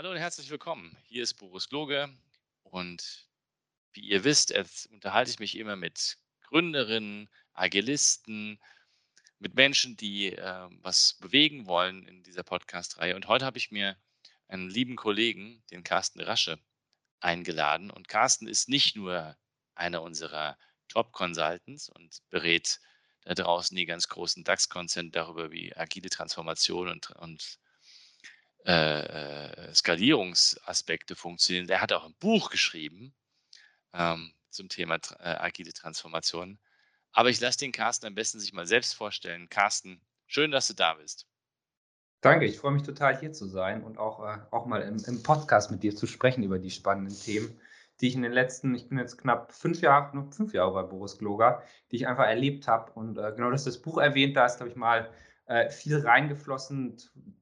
Hallo und herzlich willkommen. Hier ist Boris Gloge und wie ihr wisst, unterhalte ich mich immer mit Gründerinnen, Agilisten, mit Menschen, die äh, was bewegen wollen in dieser Podcast-Reihe. Und heute habe ich mir einen lieben Kollegen, den Carsten Rasche, eingeladen. Und Carsten ist nicht nur einer unserer Top-Consultants und berät da draußen die ganz großen DAX-Konzerne darüber, wie agile Transformation und, und äh, äh, Skalierungsaspekte funktionieren. Der hat auch ein Buch geschrieben ähm, zum Thema äh, agile Transformation. Aber ich lasse den Carsten am besten sich mal selbst vorstellen. Carsten, schön, dass du da bist. Danke, ich freue mich total hier zu sein und auch, äh, auch mal im, im, Podcast mit dir zu sprechen über die spannenden Themen, die ich in den letzten, ich bin jetzt knapp fünf Jahre, noch fünf Jahre bei Boris Gloger, die ich einfach erlebt habe. Und äh, genau, dass das Buch erwähnt, da ist, glaube ich, mal äh, viel reingeflossen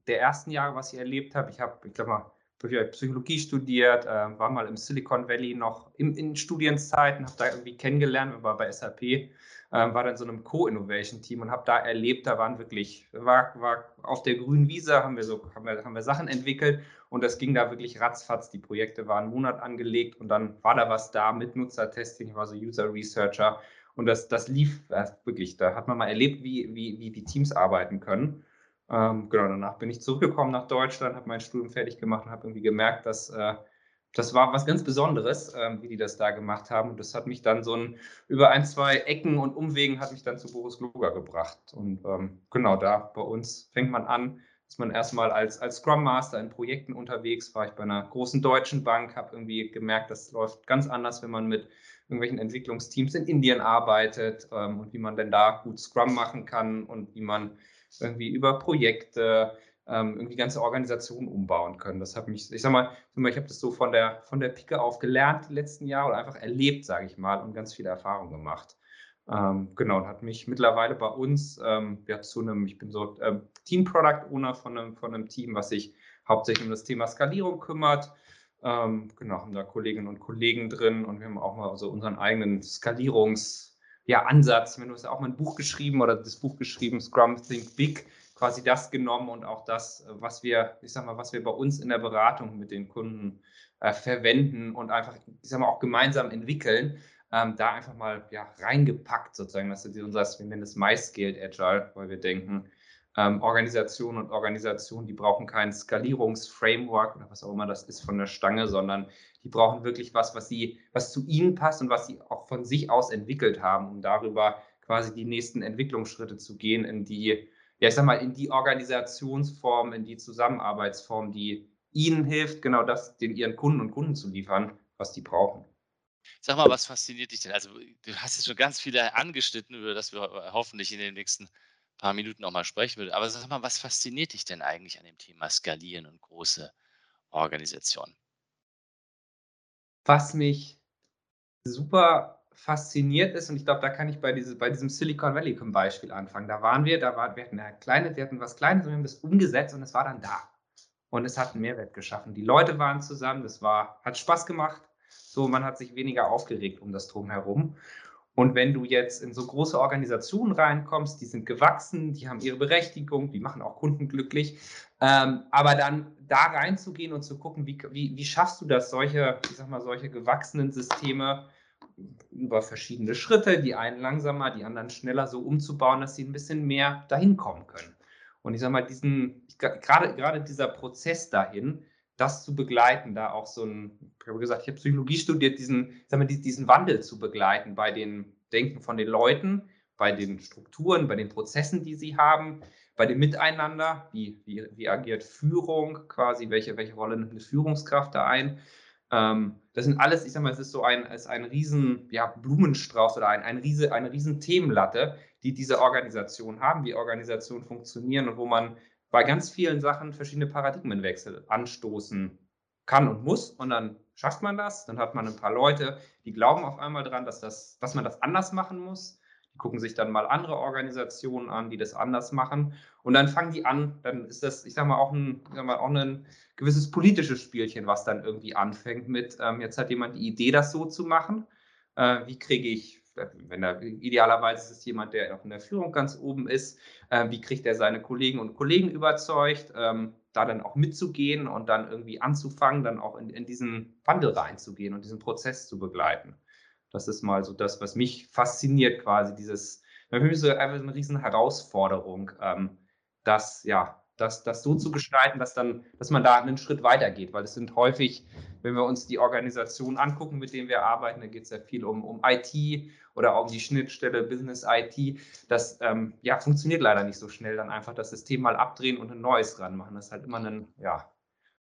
der ersten Jahre, was ich erlebt habe. Ich habe, ich glaube mal, Psychologie studiert, äh, war mal im Silicon Valley noch in, in Studienzeiten, habe da irgendwie kennengelernt, war bei SAP, äh, war dann so einem Co-Innovation-Team und habe da erlebt, da waren wirklich, war, war auf der grünen Wiese, haben wir so, haben wir, haben wir Sachen entwickelt und das ging da wirklich ratzfatz. Die Projekte waren einen Monat angelegt und dann war da was da mit Nutzertesting, ich war so User Researcher und das, das lief wirklich. Da hat man mal erlebt, wie, wie, wie die Teams arbeiten können. Ähm, genau, danach bin ich zurückgekommen nach Deutschland, habe mein Studium fertig gemacht und habe irgendwie gemerkt, dass äh, das war was ganz Besonderes, äh, wie die das da gemacht haben. Und das hat mich dann so ein, über ein, zwei Ecken und Umwegen hat mich dann zu Boris Gloger gebracht. Und ähm, genau da bei uns fängt man an, ist man erstmal als, als Scrum Master in Projekten unterwegs, war ich bei einer großen deutschen Bank, habe irgendwie gemerkt, das läuft ganz anders, wenn man mit irgendwelchen Entwicklungsteams in Indien arbeitet ähm, und wie man denn da gut Scrum machen kann und wie man irgendwie über Projekte ähm, irgendwie ganze Organisationen umbauen können. Das hat mich, ich sag mal, ich habe das so von der, von der Pike auf gelernt die letzten Jahre oder einfach erlebt, sage ich mal, und ganz viele Erfahrungen gemacht. Ähm, genau, und hat mich mittlerweile bei uns, ähm, ja, zu einem, ich bin so ähm, Team Product Owner von einem, von einem Team, was sich hauptsächlich um das Thema Skalierung kümmert. Ähm, genau, haben da Kolleginnen und Kollegen drin und wir haben auch mal so unseren eigenen Skalierungs- ja, Ansatz. Du hast ja auch mal ein Buch geschrieben oder das Buch geschrieben, Scrum Think Big, quasi das genommen und auch das, was wir, ich sag mal, was wir bei uns in der Beratung mit den Kunden äh, verwenden und einfach, ich sag mal, auch gemeinsam entwickeln, ähm, da einfach mal ja, reingepackt sozusagen. Das ist unser, wir nennen es MyScaled Agile, weil wir denken, ähm, Organisationen und Organisationen, die brauchen kein Skalierungsframework oder was auch immer das ist von der Stange, sondern die brauchen wirklich was, was sie, was zu ihnen passt und was sie auch von sich aus entwickelt haben, um darüber quasi die nächsten Entwicklungsschritte zu gehen in die, ja, ich sag mal, in die Organisationsform, in die Zusammenarbeitsform, die ihnen hilft, genau das den ihren Kunden und Kunden zu liefern, was die brauchen. Sag mal, was fasziniert dich denn? Also, du hast jetzt schon ganz viele angeschnitten, über das wir hoffentlich in den nächsten paar Minuten auch mal sprechen würde. Aber sag mal, was fasziniert dich denn eigentlich an dem Thema Skalieren und große Organisationen? Was mich super fasziniert ist, und ich glaube, da kann ich bei, diese, bei diesem Silicon Valley Beispiel anfangen. Da waren wir, da war, wir hatten eine kleine, wir hatten was Kleines und wir haben das umgesetzt und es war dann da. Und es hat einen Mehrwert geschaffen. Die Leute waren zusammen, das war, hat Spaß gemacht. So, man hat sich weniger aufgeregt um das Drumherum. Und wenn du jetzt in so große Organisationen reinkommst, die sind gewachsen, die haben ihre Berechtigung, die machen auch Kunden glücklich, ähm, aber dann da reinzugehen und zu gucken, wie, wie, wie schaffst du das, solche, ich sag mal, solche gewachsenen Systeme über verschiedene Schritte, die einen langsamer, die anderen schneller so umzubauen, dass sie ein bisschen mehr dahin kommen können. Und ich sag mal, diesen, gerade, gerade dieser Prozess dahin, das zu begleiten, da auch so ein, ich habe gesagt, ich habe Psychologie studiert, diesen, sagen wir, diesen Wandel zu begleiten bei den Denken von den Leuten, bei den Strukturen, bei den Prozessen, die sie haben, bei dem Miteinander, wie, wie, wie agiert Führung quasi, welche, welche Rolle nimmt eine Führungskraft da ein. Ähm, das sind alles, ich sag mal, es ist so ein, ist ein riesen ja, Blumenstrauß oder ein, ein riese, eine riesen Themenlatte, die diese Organisation haben, wie Organisationen funktionieren und wo man bei ganz vielen Sachen verschiedene Paradigmenwechsel anstoßen kann und muss und dann schafft man das. Dann hat man ein paar Leute, die glauben auf einmal dran, dass, das, dass man das anders machen muss. Die gucken sich dann mal andere Organisationen an, die das anders machen. Und dann fangen die an, dann ist das, ich sag mal, auch ein, sag mal, auch ein gewisses politisches Spielchen, was dann irgendwie anfängt mit, ähm, jetzt hat jemand die Idee, das so zu machen. Äh, wie kriege ich wenn er idealerweise ist es jemand, der auch in der Führung ganz oben ist, äh, wie kriegt er seine Kollegen und Kollegen überzeugt, ähm, da dann auch mitzugehen und dann irgendwie anzufangen, dann auch in, in diesen Wandel reinzugehen und diesen Prozess zu begleiten. Das ist mal so das, was mich fasziniert, quasi dieses, für mich so einfach eine riesen Herausforderung, ähm, das, ja, das, das so zu gestalten, dass dann, dass man da einen Schritt weitergeht, weil es sind häufig, wenn wir uns die Organisationen angucken, mit denen wir arbeiten, da geht es ja viel um, um IT oder auch um die Schnittstelle Business IT. Das ähm, ja, funktioniert leider nicht so schnell, dann einfach das System mal abdrehen und ein neues ranmachen. Das ist halt immer ein, ja,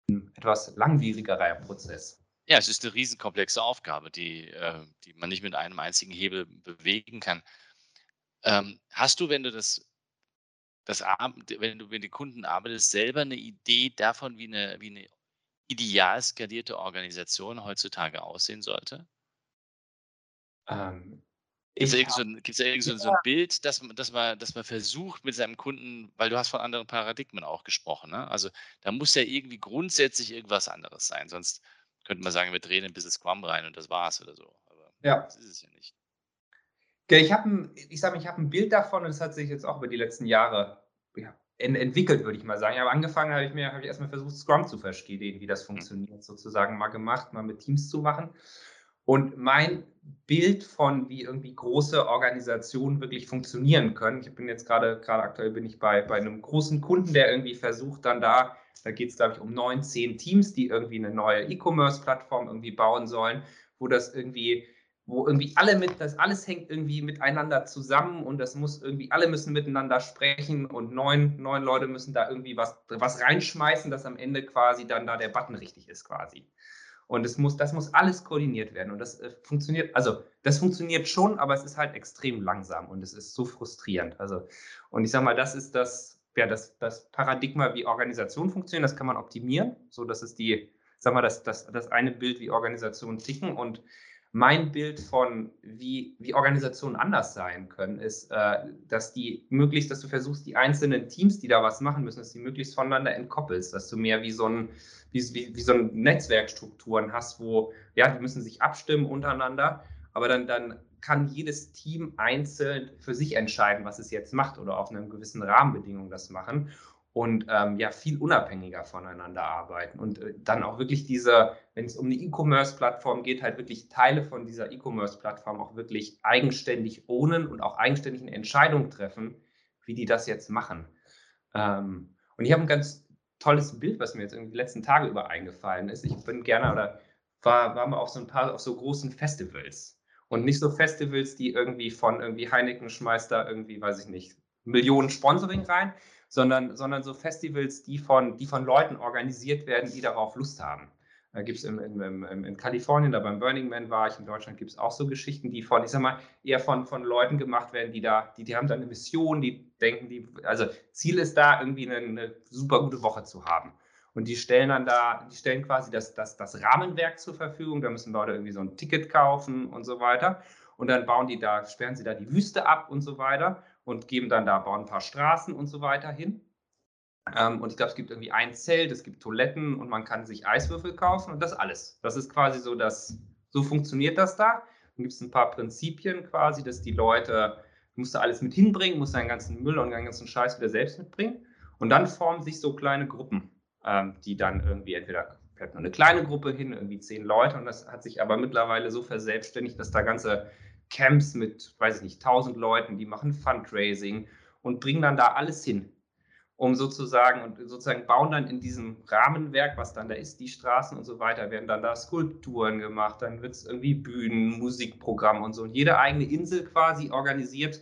ein etwas langwierigerer Prozess. Ja, es ist eine riesenkomplexe Aufgabe, die, äh, die man nicht mit einem einzigen Hebel bewegen kann. Ähm, hast du, wenn du das das wenn du mit den Kunden arbeitest, selber eine Idee davon, wie eine, wie eine ideal skalierte Organisation heutzutage aussehen sollte? Ähm, Gibt es da irgend so ein, so, so ein Bild, dass, dass, man, dass man versucht mit seinem Kunden, weil du hast von anderen Paradigmen auch gesprochen, ne? also da muss ja irgendwie grundsätzlich irgendwas anderes sein, sonst könnte man sagen, wir drehen ein bisschen Scrum rein und das war's oder so. Aber ja. das ist es ja nicht. Ich habe ich sage, ich habe ein Bild davon und das hat sich jetzt auch über die letzten Jahre ja, entwickelt, würde ich mal sagen. Aber angefangen habe ich mir habe ich erstmal versucht, Scrum zu verstehen, wie das mhm. funktioniert, sozusagen mal gemacht, mal mit Teams zu machen. Und mein Bild von, wie irgendwie große Organisationen wirklich funktionieren können. Ich bin jetzt gerade, gerade aktuell bin ich bei, bei einem großen Kunden, der irgendwie versucht, dann da, da geht es, glaube ich, um neun, zehn Teams, die irgendwie eine neue E-Commerce-Plattform irgendwie bauen sollen, wo das irgendwie wo irgendwie alle mit, das alles hängt irgendwie miteinander zusammen und das muss irgendwie, alle müssen miteinander sprechen und neun, neun Leute müssen da irgendwie was, was reinschmeißen, dass am Ende quasi dann da der Button richtig ist quasi. Und es muss, das muss alles koordiniert werden. Und das äh, funktioniert, also das funktioniert schon, aber es ist halt extrem langsam und es ist so frustrierend. Also, und ich sage mal, das ist das, ja, das, das Paradigma, wie Organisationen funktionieren, das kann man optimieren. So, das ist die, sag mal, das, das, das eine Bild, wie Organisationen ticken. Und mein Bild von, wie, wie Organisationen anders sein können, ist, äh, dass die möglichst, dass du versuchst, die einzelnen Teams, die da was machen müssen, dass die möglichst voneinander entkoppelst, dass du mehr wie so ein, wie, wie, wie so ein Netzwerkstrukturen hast, wo, ja, die müssen sich abstimmen untereinander, aber dann, dann kann jedes Team einzeln für sich entscheiden, was es jetzt macht oder auf einer gewissen Rahmenbedingung das machen und ähm, ja viel unabhängiger voneinander arbeiten und äh, dann auch wirklich diese, wenn es um eine E-Commerce-Plattform geht, halt wirklich Teile von dieser E-Commerce-Plattform auch wirklich eigenständig ownen und auch eigenständig eine Entscheidung treffen, wie die das jetzt machen. Ähm, und ich habe ein ganz tolles Bild, was mir jetzt irgendwie die letzten Tage über eingefallen ist. Ich bin gerne oder war, war mal auf so ein paar auf so großen Festivals und nicht so Festivals, die irgendwie von irgendwie Heineken schmeißt da irgendwie, weiß ich nicht, Millionen Sponsoring rein, sondern, sondern so Festivals, die von, die von Leuten organisiert werden, die darauf Lust haben. Da gibt es in, in, Kalifornien, da beim Burning Man war ich, in Deutschland gibt es auch so Geschichten, die von, ich sag mal, eher von, von Leuten gemacht werden, die da, die, die haben da eine Mission, die denken, die, also Ziel ist da, irgendwie eine, eine super gute Woche zu haben. Und die stellen dann da, die stellen quasi das, das, das Rahmenwerk zur Verfügung, da müssen Leute irgendwie so ein Ticket kaufen und so weiter. Und dann bauen die da, sperren sie da die Wüste ab und so weiter und geben dann da, ein paar Straßen und so weiter hin. Ähm, und ich glaube, es gibt irgendwie ein Zelt, es gibt Toiletten und man kann sich Eiswürfel kaufen und das alles. Das ist quasi so, dass so funktioniert das da. Dann gibt es ein paar Prinzipien quasi, dass die Leute, du musst da alles mit hinbringen, musst deinen ganzen Müll und deinen ganzen Scheiß wieder selbst mitbringen. Und dann formen sich so kleine Gruppen, ähm, die dann irgendwie entweder fährt nur eine kleine Gruppe hin, irgendwie zehn Leute. Und das hat sich aber mittlerweile so verselbstständigt, dass da ganze Camps mit, weiß ich nicht, tausend Leuten, die machen Fundraising und bringen dann da alles hin, um sozusagen und sozusagen bauen dann in diesem Rahmenwerk, was dann da ist, die Straßen und so weiter, werden dann da Skulpturen gemacht, dann wird es irgendwie Bühnen, Musikprogramm und so. Und jede eigene Insel quasi organisiert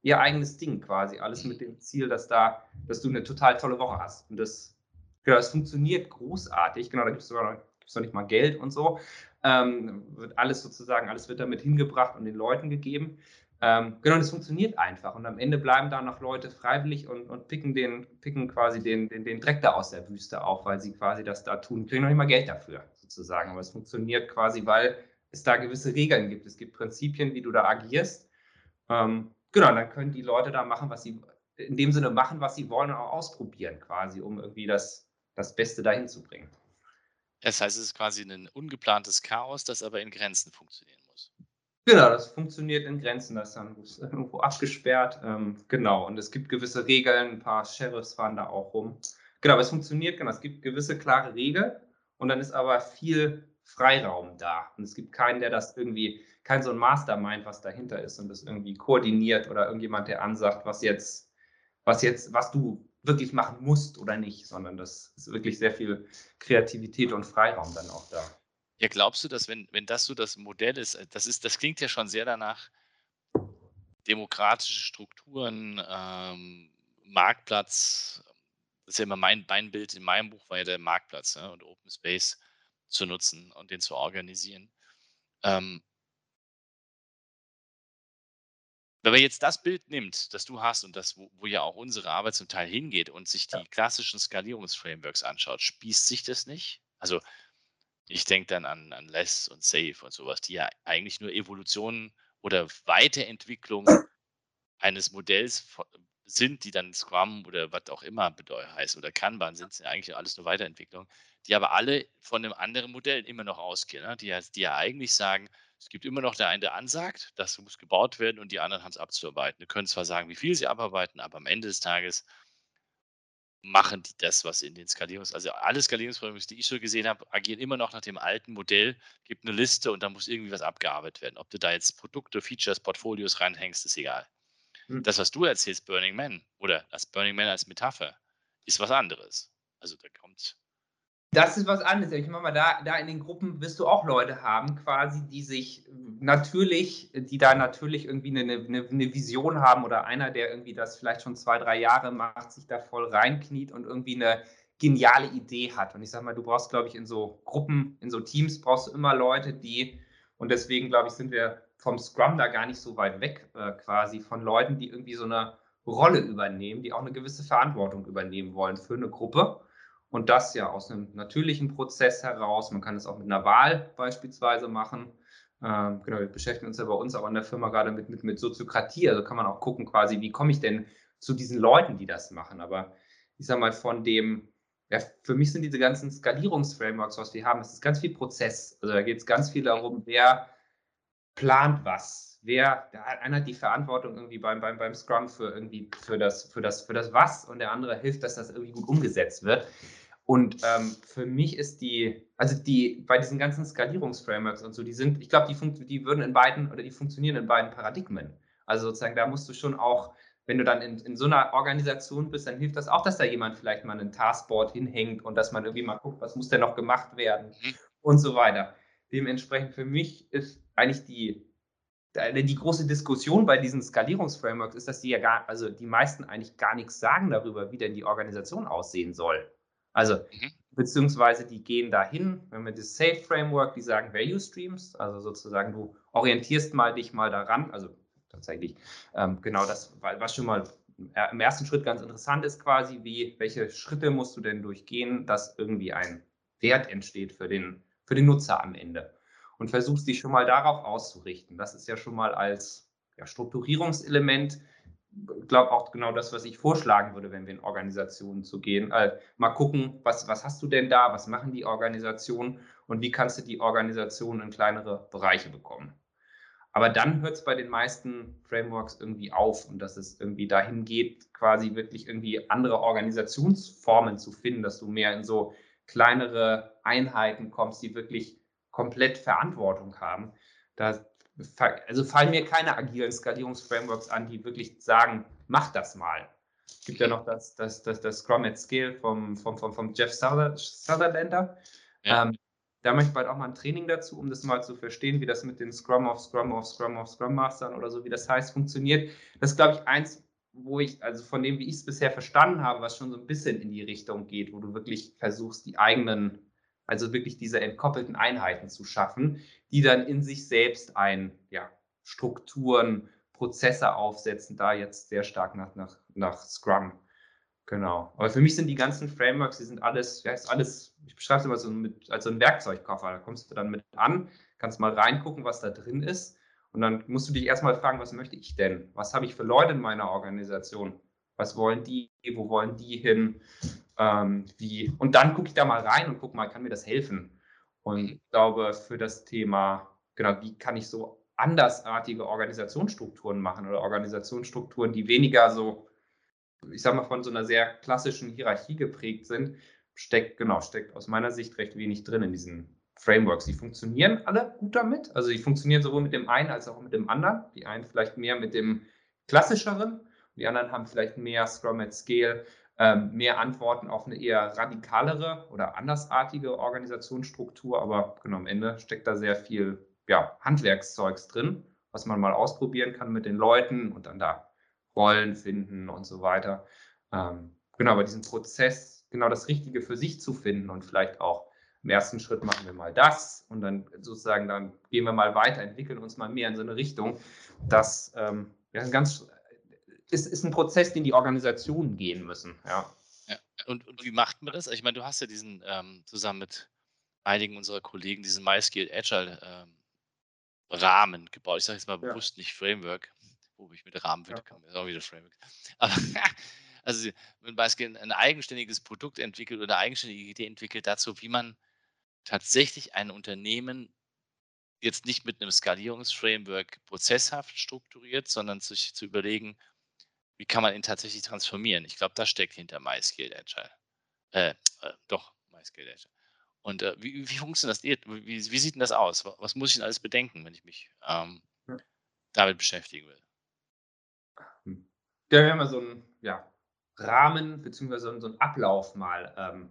ihr eigenes Ding quasi. Alles mit dem Ziel, dass da, dass du eine total tolle Woche hast. Und das, ja, das funktioniert großartig. Genau, da gibt es sogar noch, gibt's noch nicht mal Geld und so ähm, wird alles sozusagen, alles wird damit hingebracht und den Leuten gegeben. Ähm, genau, das funktioniert einfach. Und am Ende bleiben da noch Leute freiwillig und, und picken, den, picken quasi den, den, den Dreck da aus der Wüste auf, weil sie quasi das da tun, kriegen noch nicht mal Geld dafür, sozusagen. Aber es funktioniert quasi, weil es da gewisse Regeln gibt. Es gibt Prinzipien, wie du da agierst. Ähm, genau, dann können die Leute da machen, was sie in dem Sinne machen, was sie wollen und auch ausprobieren, quasi, um irgendwie das, das Beste dahin zu bringen. Das heißt, es ist quasi ein ungeplantes Chaos, das aber in Grenzen funktionieren muss. Genau, das funktioniert in Grenzen, das ist dann irgendwo abgesperrt. Ähm, genau, und es gibt gewisse Regeln, ein paar Sheriffs fahren da auch rum. Genau, aber es funktioniert, genau, es gibt gewisse klare Regeln und dann ist aber viel Freiraum da. Und es gibt keinen, der das irgendwie, kein so ein Mastermind, was dahinter ist und das irgendwie koordiniert oder irgendjemand, der ansagt, was jetzt, was jetzt, was du wirklich machen musst oder nicht, sondern das ist wirklich sehr viel Kreativität und Freiraum dann auch da. Ja, glaubst du, dass wenn, wenn das so das Modell ist, äh, das ist, das klingt ja schon sehr danach, demokratische Strukturen, ähm, Marktplatz, das ist ja immer mein, mein Bild in meinem Buch, war ja der Marktplatz ja, und Open Space zu nutzen und den zu organisieren. Ähm, wenn man jetzt das Bild nimmt, das du hast und das, wo, wo ja auch unsere Arbeit zum Teil hingeht und sich die ja. klassischen Skalierungsframeworks anschaut, spießt sich das nicht? Also ich denke dann an, an Less und Safe und sowas, die ja eigentlich nur Evolutionen oder Weiterentwicklung eines Modells sind, die dann Scrum oder was auch immer heißt oder Kanban sind, sind eigentlich alles nur Weiterentwicklung, die aber alle von einem anderen Modell immer noch ausgehen, ne? die, die ja eigentlich sagen, es gibt immer noch der eine, der ansagt, das muss gebaut werden und die anderen haben es abzuarbeiten. Die können zwar sagen, wie viel sie abarbeiten, aber am Ende des Tages machen die das, was in den Skalierungs-, also alle Skalierungsprogramme, die ich so gesehen habe, agieren immer noch nach dem alten Modell, gibt eine Liste und da muss irgendwie was abgearbeitet werden. Ob du da jetzt Produkte, Features, Portfolios reinhängst, ist egal. Hm. Das, was du erzählst, Burning Man, oder das Burning Man als Metapher, ist was anderes. Also da kommt das ist was anderes. Ich meine da, da in den Gruppen wirst du auch Leute haben, quasi, die sich natürlich, die da natürlich irgendwie eine, eine, eine, Vision haben oder einer, der irgendwie das vielleicht schon zwei, drei Jahre macht, sich da voll reinkniet und irgendwie eine geniale Idee hat. Und ich sage mal, du brauchst, glaube ich, in so Gruppen, in so Teams brauchst du immer Leute, die, und deswegen, glaube ich, sind wir vom Scrum da gar nicht so weit weg, äh, quasi von Leuten, die irgendwie so eine Rolle übernehmen, die auch eine gewisse Verantwortung übernehmen wollen für eine Gruppe und das ja aus einem natürlichen Prozess heraus. Man kann es auch mit einer Wahl beispielsweise machen. Ähm, genau, wir beschäftigen uns ja bei uns auch in der Firma gerade mit, mit, mit Soziokratie. Also kann man auch gucken, quasi, wie komme ich denn zu diesen Leuten, die das machen. Aber ich sage mal, von dem, ja, für mich sind diese ganzen Skalierungsframeworks, was wir haben, es ist ganz viel Prozess. Also da geht es ganz viel darum, wer plant was, wer, einer hat die Verantwortung irgendwie beim, beim, beim Scrum für irgendwie für das, für das, für das Was und der andere hilft, dass das irgendwie gut umgesetzt wird. Und ähm, für mich ist die, also die, bei diesen ganzen Skalierungsframeworks und so, die sind, ich glaube, die, die würden in beiden oder die funktionieren in beiden Paradigmen. Also sozusagen, da musst du schon auch, wenn du dann in, in so einer Organisation bist, dann hilft das auch, dass da jemand vielleicht mal ein Taskboard hinhängt und dass man irgendwie mal guckt, was muss denn noch gemacht werden mhm. und so weiter. Dementsprechend für mich ist eigentlich die, die große Diskussion bei diesen Skalierungsframeworks ist, dass die ja gar, also die meisten eigentlich gar nichts sagen darüber, wie denn die Organisation aussehen soll. Also, mhm. beziehungsweise die gehen dahin, wenn wir das Safe Framework, die sagen Value Streams, also sozusagen du orientierst mal dich mal daran, also tatsächlich ähm, genau das, was schon mal im ersten Schritt ganz interessant ist quasi, wie, welche Schritte musst du denn durchgehen, dass irgendwie ein Wert entsteht für den, für den Nutzer am Ende. Und versuchst dich schon mal darauf auszurichten. Das ist ja schon mal als ja, Strukturierungselement glaube auch genau das, was ich vorschlagen würde, wenn wir in Organisationen zu gehen. Äh, mal gucken, was, was hast du denn da, was machen die Organisationen und wie kannst du die Organisation in kleinere Bereiche bekommen. Aber dann hört es bei den meisten Frameworks irgendwie auf und dass es irgendwie dahin geht, quasi wirklich irgendwie andere Organisationsformen zu finden, dass du mehr in so kleinere Einheiten kommst, die wirklich komplett Verantwortung haben. Da also fallen mir keine agilen Skalierungsframeworks an, die wirklich sagen, mach das mal. Es gibt ja noch das, das, das, das Scrum at Scale vom, vom, vom, vom Jeff Sutherlander. Ja. Ähm, da möchte ich bald auch mal ein Training dazu, um das mal zu verstehen, wie das mit den Scrum of Scrum of Scrum of Scrum Mastern oder so, wie das heißt, funktioniert. Das ist, glaube ich, eins, wo ich, also von dem, wie ich es bisher verstanden habe, was schon so ein bisschen in die Richtung geht, wo du wirklich versuchst, die eigenen also wirklich diese entkoppelten Einheiten zu schaffen, die dann in sich selbst ein, ja, Strukturen, Prozesse aufsetzen, da jetzt sehr stark nach, nach, nach Scrum. Genau. Aber für mich sind die ganzen Frameworks, die sind alles, ja, ist alles, ich beschreibe es immer so mit, als so ein Werkzeugkoffer. Da kommst du dann mit an, kannst mal reingucken, was da drin ist. Und dann musst du dich erstmal fragen, was möchte ich denn? Was habe ich für Leute in meiner Organisation? Was wollen die? Wo wollen die hin? Ähm, wie? Und dann gucke ich da mal rein und gucke mal, kann mir das helfen? Und ich glaube, für das Thema, genau, wie kann ich so andersartige Organisationsstrukturen machen oder Organisationsstrukturen, die weniger so ich sag mal, von so einer sehr klassischen Hierarchie geprägt sind, steckt, genau, steckt aus meiner Sicht recht wenig drin in diesen Frameworks. Die funktionieren alle gut damit. Also die funktionieren sowohl mit dem einen als auch mit dem anderen. Die einen vielleicht mehr mit dem klassischeren, die anderen haben vielleicht mehr Scrum at Scale, mehr Antworten auf eine eher radikalere oder andersartige Organisationsstruktur. Aber genau am Ende steckt da sehr viel ja, Handwerkszeugs drin, was man mal ausprobieren kann mit den Leuten und dann da Rollen finden und so weiter. Ähm, genau, aber diesen Prozess, genau das Richtige für sich zu finden und vielleicht auch im ersten Schritt machen wir mal das und dann sozusagen, dann gehen wir mal weiter, entwickeln uns mal mehr in so eine Richtung. Das ähm, ja, ganz, ist, ist ein Prozess, den die Organisationen gehen müssen. Ja. ja. Und, und wie macht man das? Ich meine, du hast ja diesen ähm, zusammen mit einigen unserer Kollegen diesen MyScale Agile ähm, Rahmen gebaut. Ich sage jetzt mal bewusst ja. nicht Framework, wo ich mit Rahmen würde, kann man auch wieder Framework. Aber also wenn Beispiel ein eigenständiges Produkt entwickelt oder eine eigenständige Idee entwickelt dazu, wie man tatsächlich ein Unternehmen jetzt nicht mit einem Skalierungsframework prozesshaft strukturiert, sondern sich zu überlegen, wie kann man ihn tatsächlich transformieren. Ich glaube, das steckt hinter MyScale Agile. Äh, äh, doch, MyScale Agile. Und äh, wie, wie, funktioniert das? Wie, wie, sieht denn das aus? Was muss ich denn alles bedenken, wenn ich mich ähm, damit beschäftigen will? Ja, wir haben ja so einen ja, Rahmen beziehungsweise so einen Ablauf mal ähm,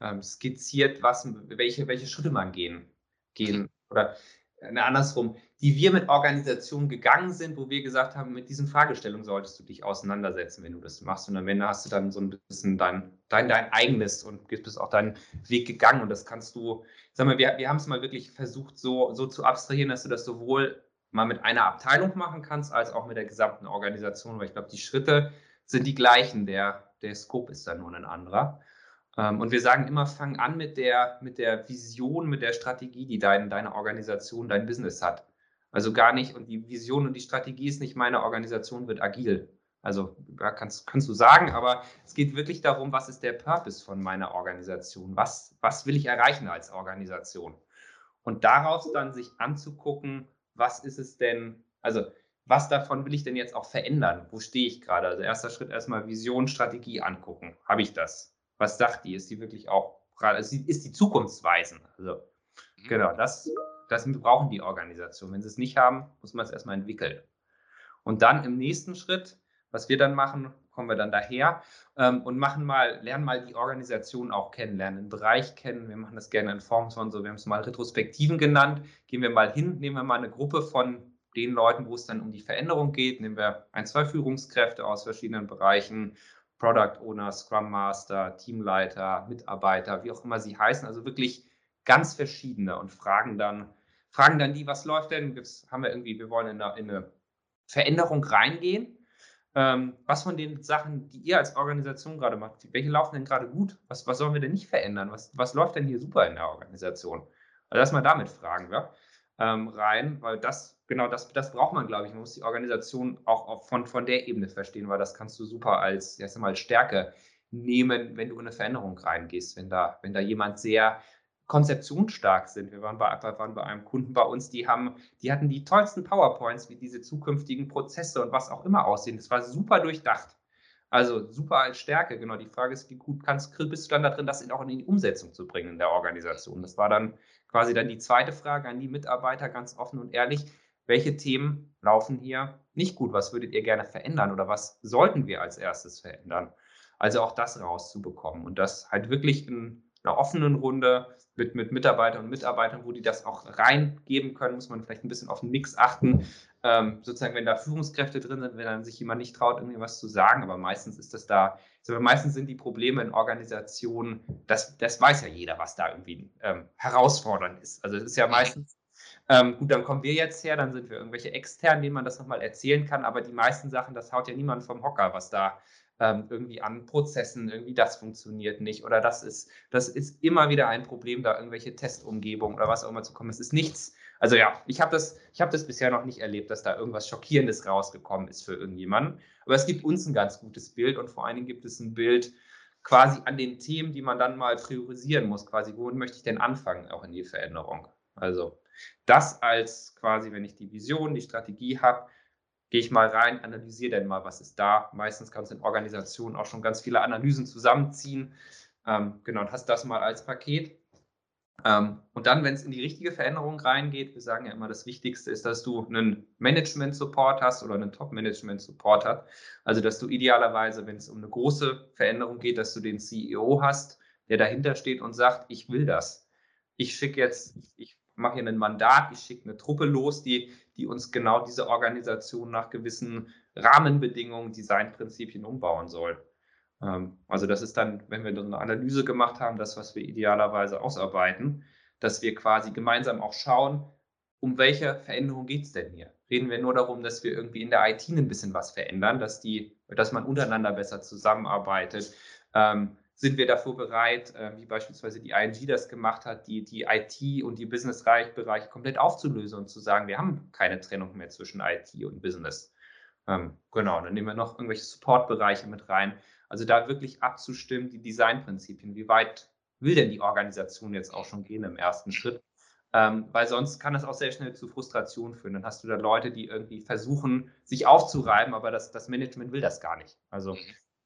ähm, skizziert, was, welche, welche Schritte man gehen, gehen oder äh, andersrum, die wir mit Organisationen gegangen sind, wo wir gesagt haben, mit diesen Fragestellungen solltest du dich auseinandersetzen, wenn du das machst. Und am Ende hast du dann so ein bisschen dein, dein, dein eigenes und bist auch deinen Weg gegangen. Und das kannst du, sag mal, wir, wir haben es mal wirklich versucht, so, so zu abstrahieren, dass du das sowohl mal mit einer Abteilung machen kannst, als auch mit der gesamten Organisation, weil ich glaube, die Schritte sind die gleichen, der, der Scope ist dann nur ein anderer. Ähm, und wir sagen immer, fang an mit der, mit der Vision, mit der Strategie, die dein, deine Organisation, dein Business hat. Also gar nicht, und die Vision und die Strategie ist nicht, meine Organisation wird agil. Also kannst, kannst du sagen, aber es geht wirklich darum, was ist der Purpose von meiner Organisation? Was, was will ich erreichen als Organisation? Und daraus dann sich anzugucken, was ist es denn, also was davon will ich denn jetzt auch verändern? Wo stehe ich gerade? Also erster Schritt erstmal Vision, Strategie angucken. Habe ich das? Was sagt die? Ist die wirklich auch, die, ist die zukunftsweisend? Also mhm. genau, das, das brauchen die Organisationen. Wenn sie es nicht haben, muss man es erstmal entwickeln. Und dann im nächsten Schritt, was wir dann machen, kommen wir dann daher ähm, und machen mal, lernen mal die Organisation auch kennenlernen, den Bereich kennen. Wir machen das gerne in Form von so, wir haben es mal Retrospektiven genannt. Gehen wir mal hin, nehmen wir mal eine Gruppe von den Leuten, wo es dann um die Veränderung geht. Nehmen wir ein, zwei Führungskräfte aus verschiedenen Bereichen, Product Owner, Scrum Master, Teamleiter, Mitarbeiter, wie auch immer sie heißen. Also wirklich ganz verschiedene und fragen dann, fragen dann die, was läuft denn? Jetzt haben wir irgendwie, wir wollen in eine, in eine Veränderung reingehen ähm, was von den Sachen, die ihr als Organisation gerade macht, welche laufen denn gerade gut? Was, was sollen wir denn nicht verändern? Was, was läuft denn hier super in der Organisation? Also erstmal damit fragen wir ähm, rein, weil das, genau das, das braucht man, glaube ich. Man muss die Organisation auch, von, von der Ebene verstehen, weil das kannst du super als, mal, Stärke nehmen, wenn du in eine Veränderung reingehst. Wenn da, wenn da jemand sehr konzeptionsstark sind. Wir waren bei, waren bei einem Kunden bei uns, die haben, die hatten die tollsten PowerPoints, wie diese zukünftigen Prozesse und was auch immer aussehen. Das war super durchdacht. Also super als Stärke, genau. Die Frage ist, wie gut kannst, bist du dann da drin, das auch in die Umsetzung zu bringen in der Organisation? Das war dann quasi dann die zweite Frage an die Mitarbeiter, ganz offen und ehrlich. Welche Themen laufen hier nicht gut? Was würdet ihr gerne verändern oder was sollten wir als erstes verändern? Also auch das rauszubekommen und das halt wirklich in einer offenen Runde mit, mit Mitarbeitern und Mitarbeitern, wo die das auch reingeben können, muss man vielleicht ein bisschen auf den Mix achten. Ähm, sozusagen, wenn da Führungskräfte drin sind, wenn dann sich jemand nicht traut, irgendwie was zu sagen, aber meistens ist das da, also meistens sind die Probleme in Organisationen, das, das weiß ja jeder, was da irgendwie ähm, herausfordernd ist. Also es ist ja meistens Ähm, gut, dann kommen wir jetzt her, dann sind wir irgendwelche externen, denen man das nochmal erzählen kann, aber die meisten Sachen, das haut ja niemand vom Hocker, was da ähm, irgendwie an Prozessen, irgendwie das funktioniert nicht oder das ist, das ist immer wieder ein Problem, da irgendwelche Testumgebungen oder was auch immer zu kommen. Es ist nichts, also ja, ich habe das, hab das bisher noch nicht erlebt, dass da irgendwas Schockierendes rausgekommen ist für irgendjemanden, aber es gibt uns ein ganz gutes Bild und vor allen Dingen gibt es ein Bild, quasi an den Themen, die man dann mal priorisieren muss, quasi, wo möchte ich denn anfangen, auch in die Veränderung. Also das als quasi, wenn ich die Vision, die Strategie habe, gehe ich mal rein, analysiere dann mal, was ist da. Meistens kannst du in Organisationen auch schon ganz viele Analysen zusammenziehen. Ähm, genau, und hast das mal als Paket. Ähm, und dann, wenn es in die richtige Veränderung reingeht, wir sagen ja immer, das Wichtigste ist, dass du einen Management-Support hast oder einen Top-Management-Support hast. Also, dass du idealerweise, wenn es um eine große Veränderung geht, dass du den CEO hast, der dahinter steht und sagt, ich will das. Ich schicke jetzt, ich mache hier ein Mandat, ich schicke eine Truppe los, die, die uns genau diese Organisation nach gewissen Rahmenbedingungen, Designprinzipien umbauen soll. Ähm, also das ist dann, wenn wir eine Analyse gemacht haben, das, was wir idealerweise ausarbeiten, dass wir quasi gemeinsam auch schauen, um welche Veränderung geht es denn hier? Reden wir nur darum, dass wir irgendwie in der IT ein bisschen was verändern, dass, die, dass man untereinander besser zusammenarbeitet? Ähm, sind wir dafür bereit, äh, wie beispielsweise die ING das gemacht hat, die, die IT und die Business-Bereiche komplett aufzulösen und zu sagen, wir haben keine Trennung mehr zwischen IT und Business. Ähm, genau, dann nehmen wir noch irgendwelche Support-Bereiche mit rein. Also da wirklich abzustimmen, die Designprinzipien. Wie weit will denn die Organisation jetzt auch schon gehen im ersten Schritt? Ähm, weil sonst kann das auch sehr schnell zu Frustration führen. Dann hast du da Leute, die irgendwie versuchen, sich aufzureiben, aber das, das Management will das gar nicht. Also mhm.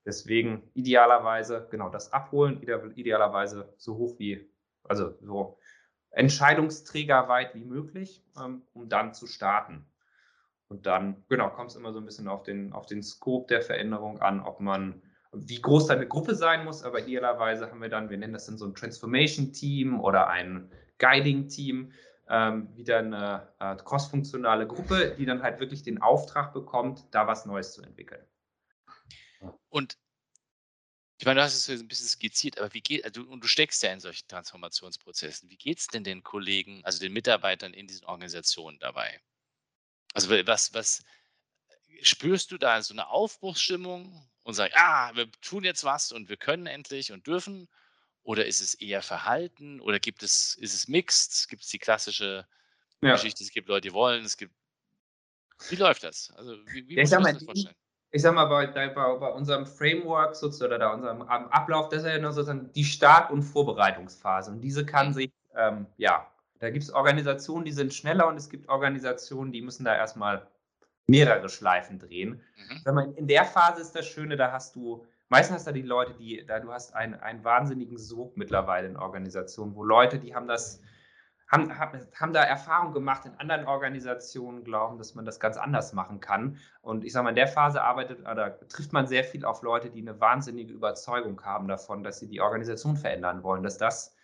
Deswegen idealerweise, genau, das abholen, idealerweise so hoch wie, also so entscheidungsträgerweit wie möglich, ähm, um dann zu starten. Und dann, genau, kommt es immer so ein bisschen auf den, auf den Scope der Veränderung an, ob man wie groß deine Gruppe sein muss, aber idealerweise haben wir dann, wir nennen das dann so ein Transformation-Team oder ein Guiding-Team, ähm, wieder eine äh, cross-funktionale Gruppe, die dann halt wirklich den Auftrag bekommt, da was Neues zu entwickeln. Und ich meine, du hast es ein bisschen skizziert, aber wie geht, also, und du steckst ja in solchen Transformationsprozessen, wie geht es denn den Kollegen, also den Mitarbeitern in diesen Organisationen dabei? Also was, was spürst du da so eine Aufbruchsstimmung und sagen, ah, wir tun jetzt was und wir können endlich und dürfen? Oder ist es eher Verhalten? Oder gibt es, ist es mixed? Gibt es die klassische ja. Geschichte, es gibt Leute, die wollen, es gibt. Wie läuft das? Also, wie, wie ja, ich, sag mal, ich sag mal, bei, bei, bei unserem Framework sozusagen oder da unserem Ablauf, das ist ja nur sozusagen die Start- und Vorbereitungsphase. Und diese kann mhm. sich, ähm, ja, da gibt es Organisationen, die sind schneller und es gibt Organisationen, die müssen da erstmal mehrere Schleifen drehen. Mhm. in der Phase ist das Schöne, da hast du, meistens hast du die Leute, die, da du hast einen, einen wahnsinnigen Sog mittlerweile in Organisationen, wo Leute, die haben das, haben, haben da Erfahrung gemacht in anderen Organisationen, glauben, dass man das ganz anders machen kann. Und ich sage mal, in der Phase arbeitet oder trifft man sehr viel auf Leute, die eine wahnsinnige Überzeugung haben davon, dass sie die Organisation verändern wollen, dass das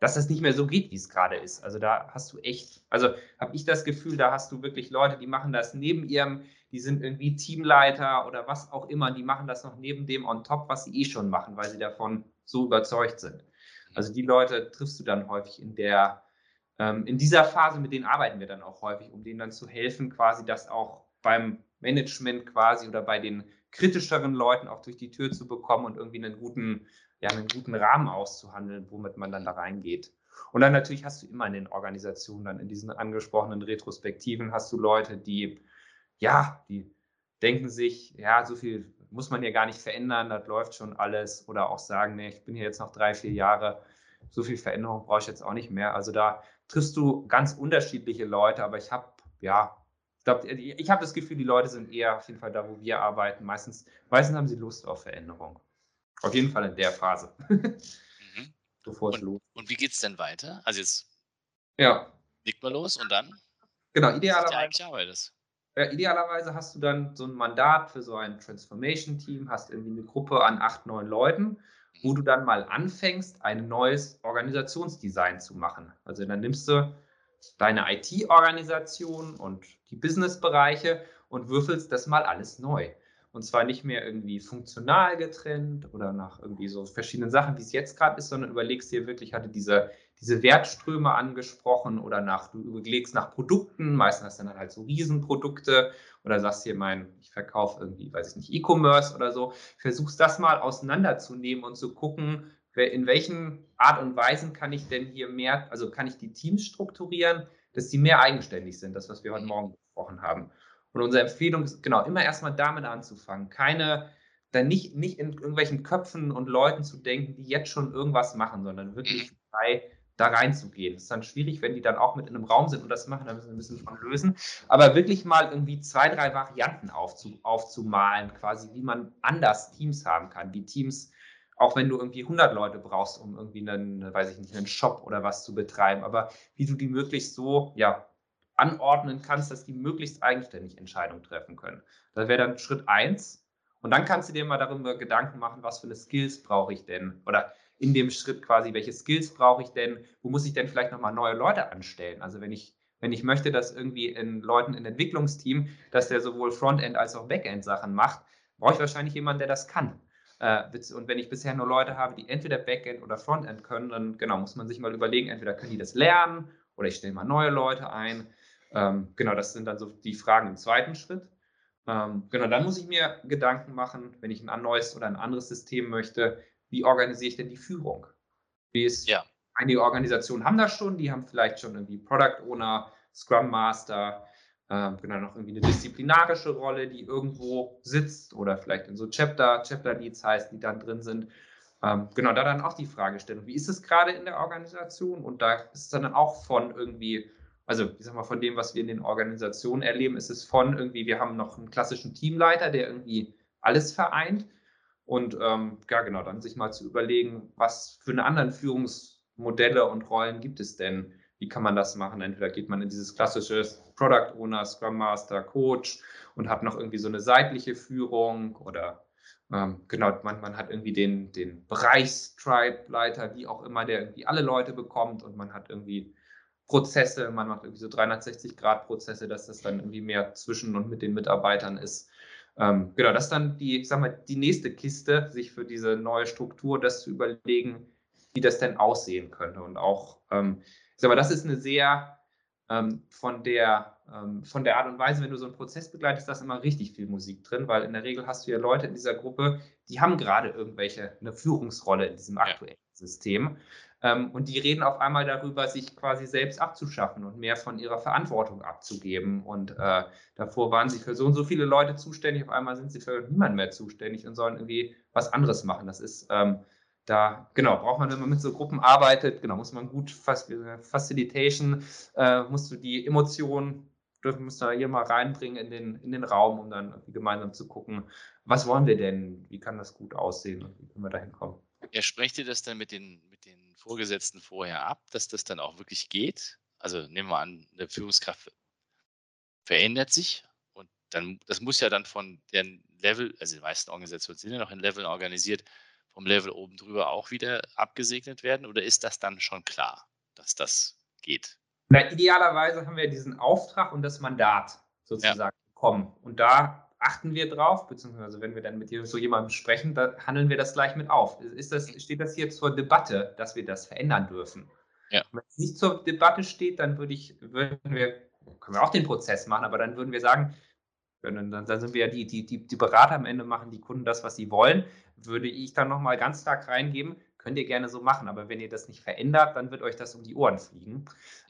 dass das nicht mehr so geht, wie es gerade ist. Also da hast du echt, also habe ich das Gefühl, da hast du wirklich Leute, die machen das neben ihrem, die sind irgendwie Teamleiter oder was auch immer, die machen das noch neben dem on top, was sie eh schon machen, weil sie davon so überzeugt sind. Also die Leute triffst du dann häufig in der, in dieser Phase, mit denen arbeiten wir dann auch häufig, um denen dann zu helfen, quasi das auch beim Management quasi oder bei den kritischeren Leuten auch durch die Tür zu bekommen und irgendwie einen guten ja, einen guten Rahmen auszuhandeln, womit man dann da reingeht. Und dann natürlich hast du immer in den Organisationen, dann in diesen angesprochenen Retrospektiven, hast du Leute, die, ja, die denken sich, ja, so viel muss man hier gar nicht verändern, das läuft schon alles. Oder auch sagen, nee, ich bin hier jetzt noch drei, vier Jahre, so viel Veränderung brauche ich jetzt auch nicht mehr. Also da triffst du ganz unterschiedliche Leute, aber ich habe, ja, ich glaube, ich habe das Gefühl, die Leute sind eher auf jeden Fall da, wo wir arbeiten. Meistens, meistens haben sie Lust auf Veränderung. Auf jeden Fall in der Phase. mhm. Bevor es los. Und wie geht es denn weiter? Also jetzt ja. legt man los und dann? Genau, idealerweise. Ja, idealerweise hast du dann so ein Mandat für so ein Transformation-Team, hast irgendwie eine Gruppe an acht, neun Leuten, wo du dann mal anfängst, ein neues Organisationsdesign zu machen. Also dann nimmst du deine IT-Organisation und die Business-Bereiche und würfelst das mal alles neu Und zwar nicht mehr irgendwie funktional getrennt oder nach irgendwie so verschiedenen Sachen, wie es jetzt gerade ist, sondern überlegst dir wirklich, hatte diese, diese Wertströme angesprochen oder nach, du überlegst nach Produkten, meistens hast du dann halt so Riesenprodukte oder sagst dir, mein, ich verkaufe irgendwie, weiß ich nicht, E-Commerce oder so. Versuchst das mal auseinanderzunehmen und zu gucken, in welchen Art und Weisen kann ich denn hier mehr, also kann ich die Teams strukturieren, dass die mehr eigenständig sind, das, was wir heute Morgen besprochen haben. Und unsere Empfehlung ist, genau, immer erstmal damit anzufangen. Keine, dann nicht, nicht in irgendwelchen Köpfen und Leuten zu denken, die jetzt schon irgendwas machen, sondern wirklich frei mhm. da reinzugehen. Es ist dann schwierig, wenn die dann auch mit in einem Raum sind und das machen, da müssen wir ein bisschen von lösen. Aber wirklich mal irgendwie zwei, drei Varianten aufzu, aufzumalen, quasi, wie man anders Teams haben kann, wie Teams auch wenn du irgendwie 100 Leute brauchst, um irgendwie einen, weiß ich nicht, einen Shop oder was zu betreiben, aber wie du die möglichst so, ja, anordnen kannst, dass die möglichst eigenständig Entscheidungen treffen können. Das wäre dann Schritt eins. Und dann kannst du dir mal darüber Gedanken machen, was für eine Skills brauche ich denn? Oder in dem Schritt quasi, welche Skills brauche ich denn? Wo muss ich denn vielleicht nochmal neue Leute anstellen? Also wenn ich, wenn ich möchte, dass irgendwie in Leuten in Entwicklungsteam, dass der sowohl Frontend als auch Backend Sachen macht, brauche ich wahrscheinlich jemanden, der das kann. Äh, und wenn ich bisher nur Leute habe, die entweder Backend oder Frontend können, dann genau muss man sich mal überlegen, entweder können die das lernen oder ich stelle mal neue Leute ein. Ähm, genau, das sind dann so die Fragen im zweiten Schritt. Ähm, genau, dann muss ich mir Gedanken machen, wenn ich ein neues oder ein anderes System möchte, wie organisiere ich denn die Führung? Wie ist, ja. einige Organisationen haben das schon, die haben vielleicht schon irgendwie Product Owner, Scrum Master, ähm, genau, noch irgendwie eine disziplinarische Rolle, die irgendwo sitzt oder vielleicht in so Chapter, Chapter Leads heißt, die dann drin sind. Ähm, genau, da dann auch die Fragestellung, wie ist es gerade in der Organisation? Und da ist es dann auch von irgendwie also ich sag mal, von dem, was wir in den Organisationen erleben, ist es von irgendwie, wir haben noch einen klassischen Teamleiter, der irgendwie alles vereint. Und ähm, ja, genau, dann sich mal zu überlegen, was für eine anderen Führungsmodelle und Rollen gibt es denn? Wie kann man das machen? Entweder geht man in dieses klassische Product Owner, Scrum Master, Coach und hat noch irgendwie so eine seitliche Führung oder ähm, genau, man, man hat irgendwie den, den Bereichstribe-Leiter, wie auch immer, der irgendwie alle Leute bekommt und man hat irgendwie Prozesse, man macht irgendwie so 360-Grad-Prozesse, dass das dann irgendwie mehr zwischen und mit den Mitarbeitern ist. Ähm, genau, das ist dann die, ich sag mal, die nächste Kiste, sich für diese neue Struktur das zu überlegen, wie das denn aussehen könnte. Und auch, ähm, ich sag mal, das ist eine sehr ähm, von der ähm, von der Art und Weise, wenn du so einen Prozess begleitest, da ist immer richtig viel Musik drin, weil in der Regel hast du ja Leute in dieser Gruppe, die haben gerade irgendwelche eine Führungsrolle in diesem aktuellen ja. System. Ähm, und die reden auf einmal darüber, sich quasi selbst abzuschaffen und mehr von ihrer Verantwortung abzugeben. Und äh, davor waren sie für so und so viele Leute zuständig, auf einmal sind sie für niemanden mehr zuständig und sollen irgendwie was anderes machen. Das ist ähm, da, genau, braucht man, wenn man mit so Gruppen arbeitet, genau, muss man gut Facilitation, äh, musst du die Emotionen, dürfen, musst du hier mal reinbringen in den, in den Raum, um dann gemeinsam zu gucken, was wollen wir denn, wie kann das gut aussehen und wie können wir da hinkommen. Ja, sprecht ihr das dann mit den Vorgesetzten vorher ab, dass das dann auch wirklich geht? Also nehmen wir an, eine Führungskraft verändert sich und dann, das muss ja dann von deren Level, also die meisten Organisationen sind ja noch in Leveln organisiert, vom Level oben drüber auch wieder abgesegnet werden oder ist das dann schon klar, dass das geht? Na, idealerweise haben wir diesen Auftrag und das Mandat sozusagen ja. bekommen. Und da achten wir drauf, beziehungsweise wenn wir dann mit so jemandem sprechen, da handeln wir das gleich mit auf. Ist das, steht das hier zur Debatte, dass wir das verändern dürfen? Ja. Wenn es nicht zur Debatte steht, dann würde ich, würden wir, können wir auch den Prozess machen, aber dann würden wir sagen, dann, dann sind wir ja die, die, die, die Berater am Ende machen die Kunden das, was sie wollen, würde ich dann nochmal ganz stark reingeben, könnt ihr gerne so machen, aber wenn ihr das nicht verändert, dann wird euch das um die Ohren fliegen.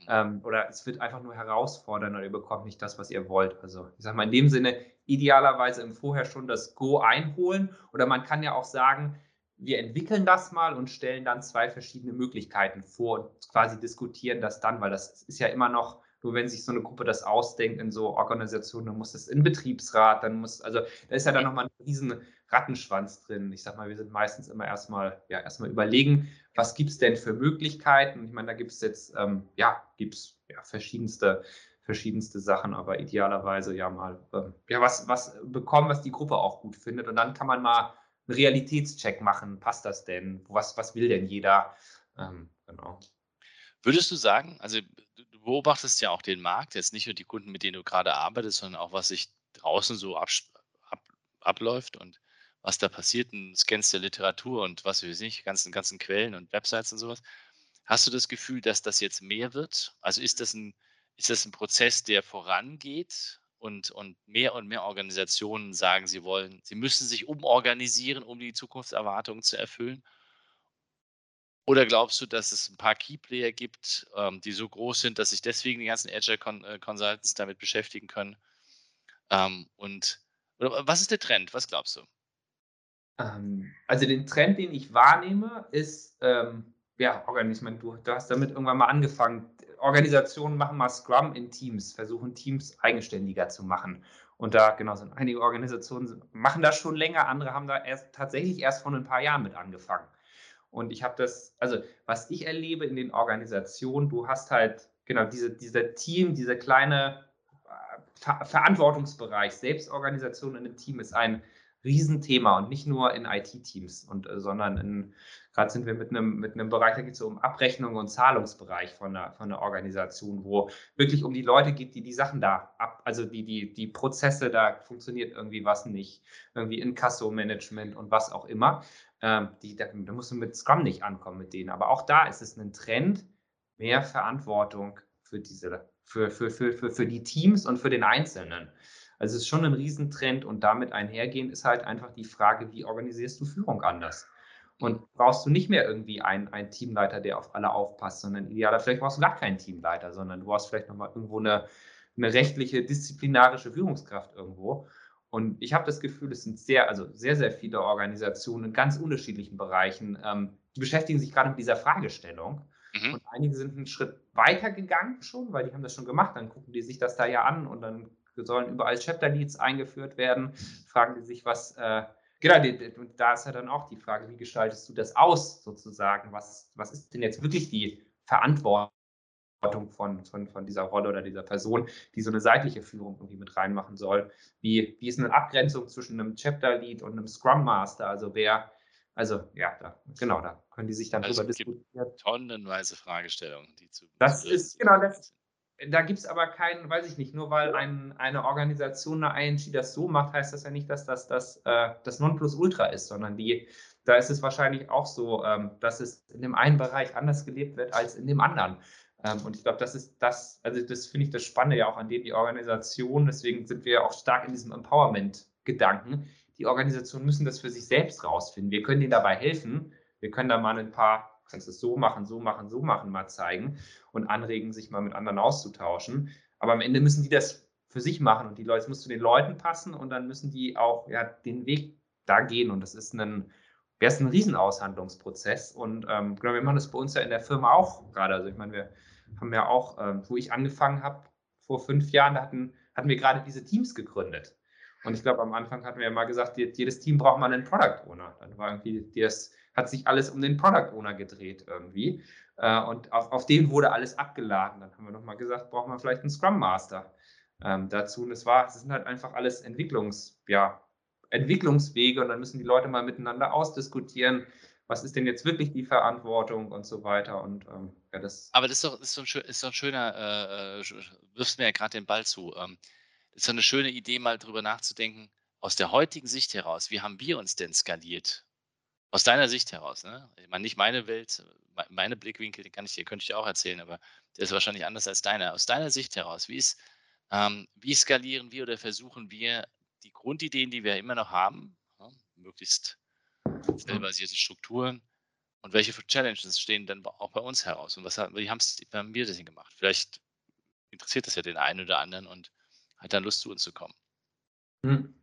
Ähm, oder es wird einfach nur herausfordern oder ihr bekommt nicht das, was ihr wollt. Also ich sage mal in dem Sinne, idealerweise im Vorher schon das Go einholen. Oder man kann ja auch sagen, wir entwickeln das mal und stellen dann zwei verschiedene Möglichkeiten vor und quasi diskutieren das dann, weil das ist ja immer noch, nur wenn sich so eine Gruppe das ausdenkt in so Organisationen, dann muss es in Betriebsrat, dann muss, also da ist ja dann nochmal ein riesen Rattenschwanz drin. Ich sag mal, wir sind meistens immer erstmal, ja, erstmal überlegen, was gibt es denn für Möglichkeiten? Ich meine, da gibt es jetzt, ähm, ja, gibt es ja, verschiedenste verschiedenste Sachen, aber idealerweise ja mal ähm, ja, was, was bekommen, was die Gruppe auch gut findet. Und dann kann man mal einen Realitätscheck machen. Passt das denn? Was, was will denn jeder? Ähm, genau. Würdest du sagen, also du beobachtest ja auch den Markt, jetzt nicht nur die Kunden, mit denen du gerade arbeitest, sondern auch, was sich draußen so ab, ab, abläuft und was da passiert und scannst der Literatur und was weiß ich, ganzen, ganzen Quellen und Websites und sowas. Hast du das Gefühl, dass das jetzt mehr wird? Also ist das ein, ist das ein Prozess, der vorangeht und, und mehr und mehr Organisationen sagen, sie wollen, sie müssen sich umorganisieren, um die Zukunftserwartungen zu erfüllen? Oder glaubst du, dass es ein paar Keyplayer gibt, ähm, die so groß sind, dass sich deswegen die ganzen Agile äh, Consultants damit beschäftigen können? Ähm, und was ist der Trend? Was glaubst du? Ähm, also den Trend, den ich wahrnehme, ist, ähm, ja, Organismen, du, du hast damit irgendwann mal angefangen. Organisationen machen mal Scrum in Teams, versuchen Teams eigenständiger zu machen. Und da, genau, sind einige Organisationen machen das schon länger, andere haben da erst tatsächlich erst vor ein paar Jahren mit angefangen. Und ich habe das, also was ich erlebe in den Organisationen, du hast halt, genau, diese, dieser Team, dieser kleine äh, Ver Verantwortungsbereich, Selbstorganisation in einem Team ist ein Riesenthema und nicht nur in IT-Teams, und, äh, sondern gerade sind wir mit einem, mit einem Bereich, da geht es um Abrechnung und Zahlungsbereich von einer, von einer Organisation, wo wirklich um die Leute geht, die die Sachen da ab, also die, die, die Prozesse, da funktioniert irgendwie was nicht, irgendwie Inkasso-Management und was auch immer. Ähm, die, da, da musst du mit Scrum nicht ankommen mit denen. Aber auch da ist es ein Trend, mehr Verantwortung für diese, für, für, für, für, für die Teams und für den Einzelnen. Also es ist schon ein Riesentrend und damit einhergehend ist halt einfach die Frage, wie organisierst du Führung anders? Und brauchst du nicht mehr irgendwie einen, einen Teamleiter, der auf alle aufpasst, sondern idealer, vielleicht brauchst du gar keinen Teamleiter, sondern du brauchst vielleicht nochmal irgendwo eine, eine rechtliche, disziplinarische Führungskraft irgendwo. Und ich habe das Gefühl, es sind sehr, also sehr, sehr viele Organisationen in ganz unterschiedlichen Bereichen, ähm, die beschäftigen sich gerade mit dieser Fragestellung. Mhm. Und einige sind einen Schritt weiter gegangen schon, weil die haben das schon gemacht. Dann gucken die sich das da ja an und dann sollen überall Chapter Leads eingeführt werden. Fragen die sich, was, äh, genau, die, da ist ja dann auch die Frage, wie gestaltest du das aus sozusagen? Was, was ist denn jetzt wirklich die Verantwortung? von, von, von dieser Rolle oder dieser Person, die so eine seitliche Führung irgendwie mit reinmachen soll. Wie, wie ist eine Abgrenzung zwischen einem Chapter-Lead und einem Scrum Master? Also wer, also ja, da, genau, da können die sich dann also drüber diskutieren. Tonnenweise Fragestellungen, die zu. Das ist, genau, das, da gibt es aber keinen, weiß ich nicht, nur weil ein, eine Organisation, eine ING das so macht, heißt das ja nicht, dass das das, äh, das Nonplusultra ist, sondern die, da ist es wahrscheinlich auch so, ähm, dass es in dem einen Bereich anders gelebt wird als in dem anderen. Ähm, und ich glaube, das ist das, also das finde ich das Spannende ja auch an dem die Organisation, deswegen sind wir ja auch stark in diesem Empowerment-Gedanken. Die Organisationen müssen das für sich selbst rausfinden. Wir können denen dabei helfen. Wir können da mal ein paar, kannst es so machen, so machen, so machen, mal zeigen und anregen, sich mal mit anderen auszutauschen. Aber am Ende müssen die das für sich machen und die Leute, es muss zu den Leuten passen und dann müssen die auch ja, den Weg da gehen. Und das ist ein, wäre es ein Riesenaushandlungsprozess. Und ähm, genau, wir machen das bei uns ja in der Firma auch gerade. Also ich meine, wir haben ja auch, ähm, wo ich angefangen habe, vor fünf Jahren, da hatten, hatten wir gerade diese Teams gegründet. Und ich glaube, am Anfang hatten wir ja mal gesagt, jedes Team braucht mal einen Product Owner. Dann war irgendwie, das hat sich alles um den Product Owner gedreht irgendwie. Äh, und auf, auf den wurde alles abgeladen. Dann haben wir nochmal gesagt, braucht man vielleicht einen Scrum Master ähm, dazu. Und es war, es sind halt einfach alles Entwicklungs, ja, Entwicklungswege und dann müssen die Leute mal miteinander ausdiskutieren, was ist denn jetzt wirklich die Verantwortung und so weiter. Und ähm, ja, das. Aber das ist doch, ist doch, ein, ist doch ein schöner, äh, äh wirfst mir ja gerade den Ball zu. Ähm, das ist doch eine schöne Idee, mal drüber nachzudenken, aus der heutigen Sicht heraus, wie haben wir uns denn skaliert? Aus deiner Sicht heraus, ne? Ich meine, nicht meine Welt, meine Blickwinkel, den kann ich dir, könnte ich dir auch erzählen, aber der ist wahrscheinlich anders als deiner. Aus deiner Sicht heraus, wie ist, ähm, wie skalieren wir oder versuchen wir die Grundideen, die wir immer noch haben, ja, möglichst zellbasierte Strukturen und welche Challenges stehen dann auch bei uns heraus und was wie, haben wir das denn gemacht? Vielleicht interessiert das ja den einen oder anderen und hat dann Lust zu uns zu kommen. Hm.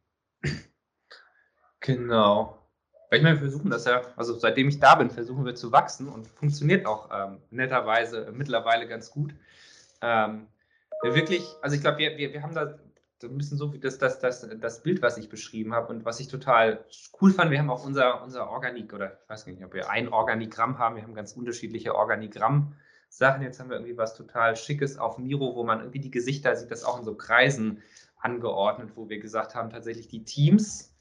Genau. Ich meine, wir versuchen das ja, also seitdem ich da bin, versuchen wir zu wachsen und funktioniert auch ähm, netterweise mittlerweile ganz gut. Ähm, wirklich, also ich glaube, wir, wir, wir haben da ein bisschen so wie das, das, das, das Bild, was ich beschrieben habe und was ich total cool fand. Wir haben auch unser, unser Organik, oder ich weiß nicht, ob wir ein Organigramm haben. Wir haben ganz unterschiedliche Organigramm-Sachen. Jetzt haben wir irgendwie was total Schickes auf Miro, wo man irgendwie die Gesichter sieht, das auch in so Kreisen angeordnet, wo wir gesagt haben, tatsächlich die Teams,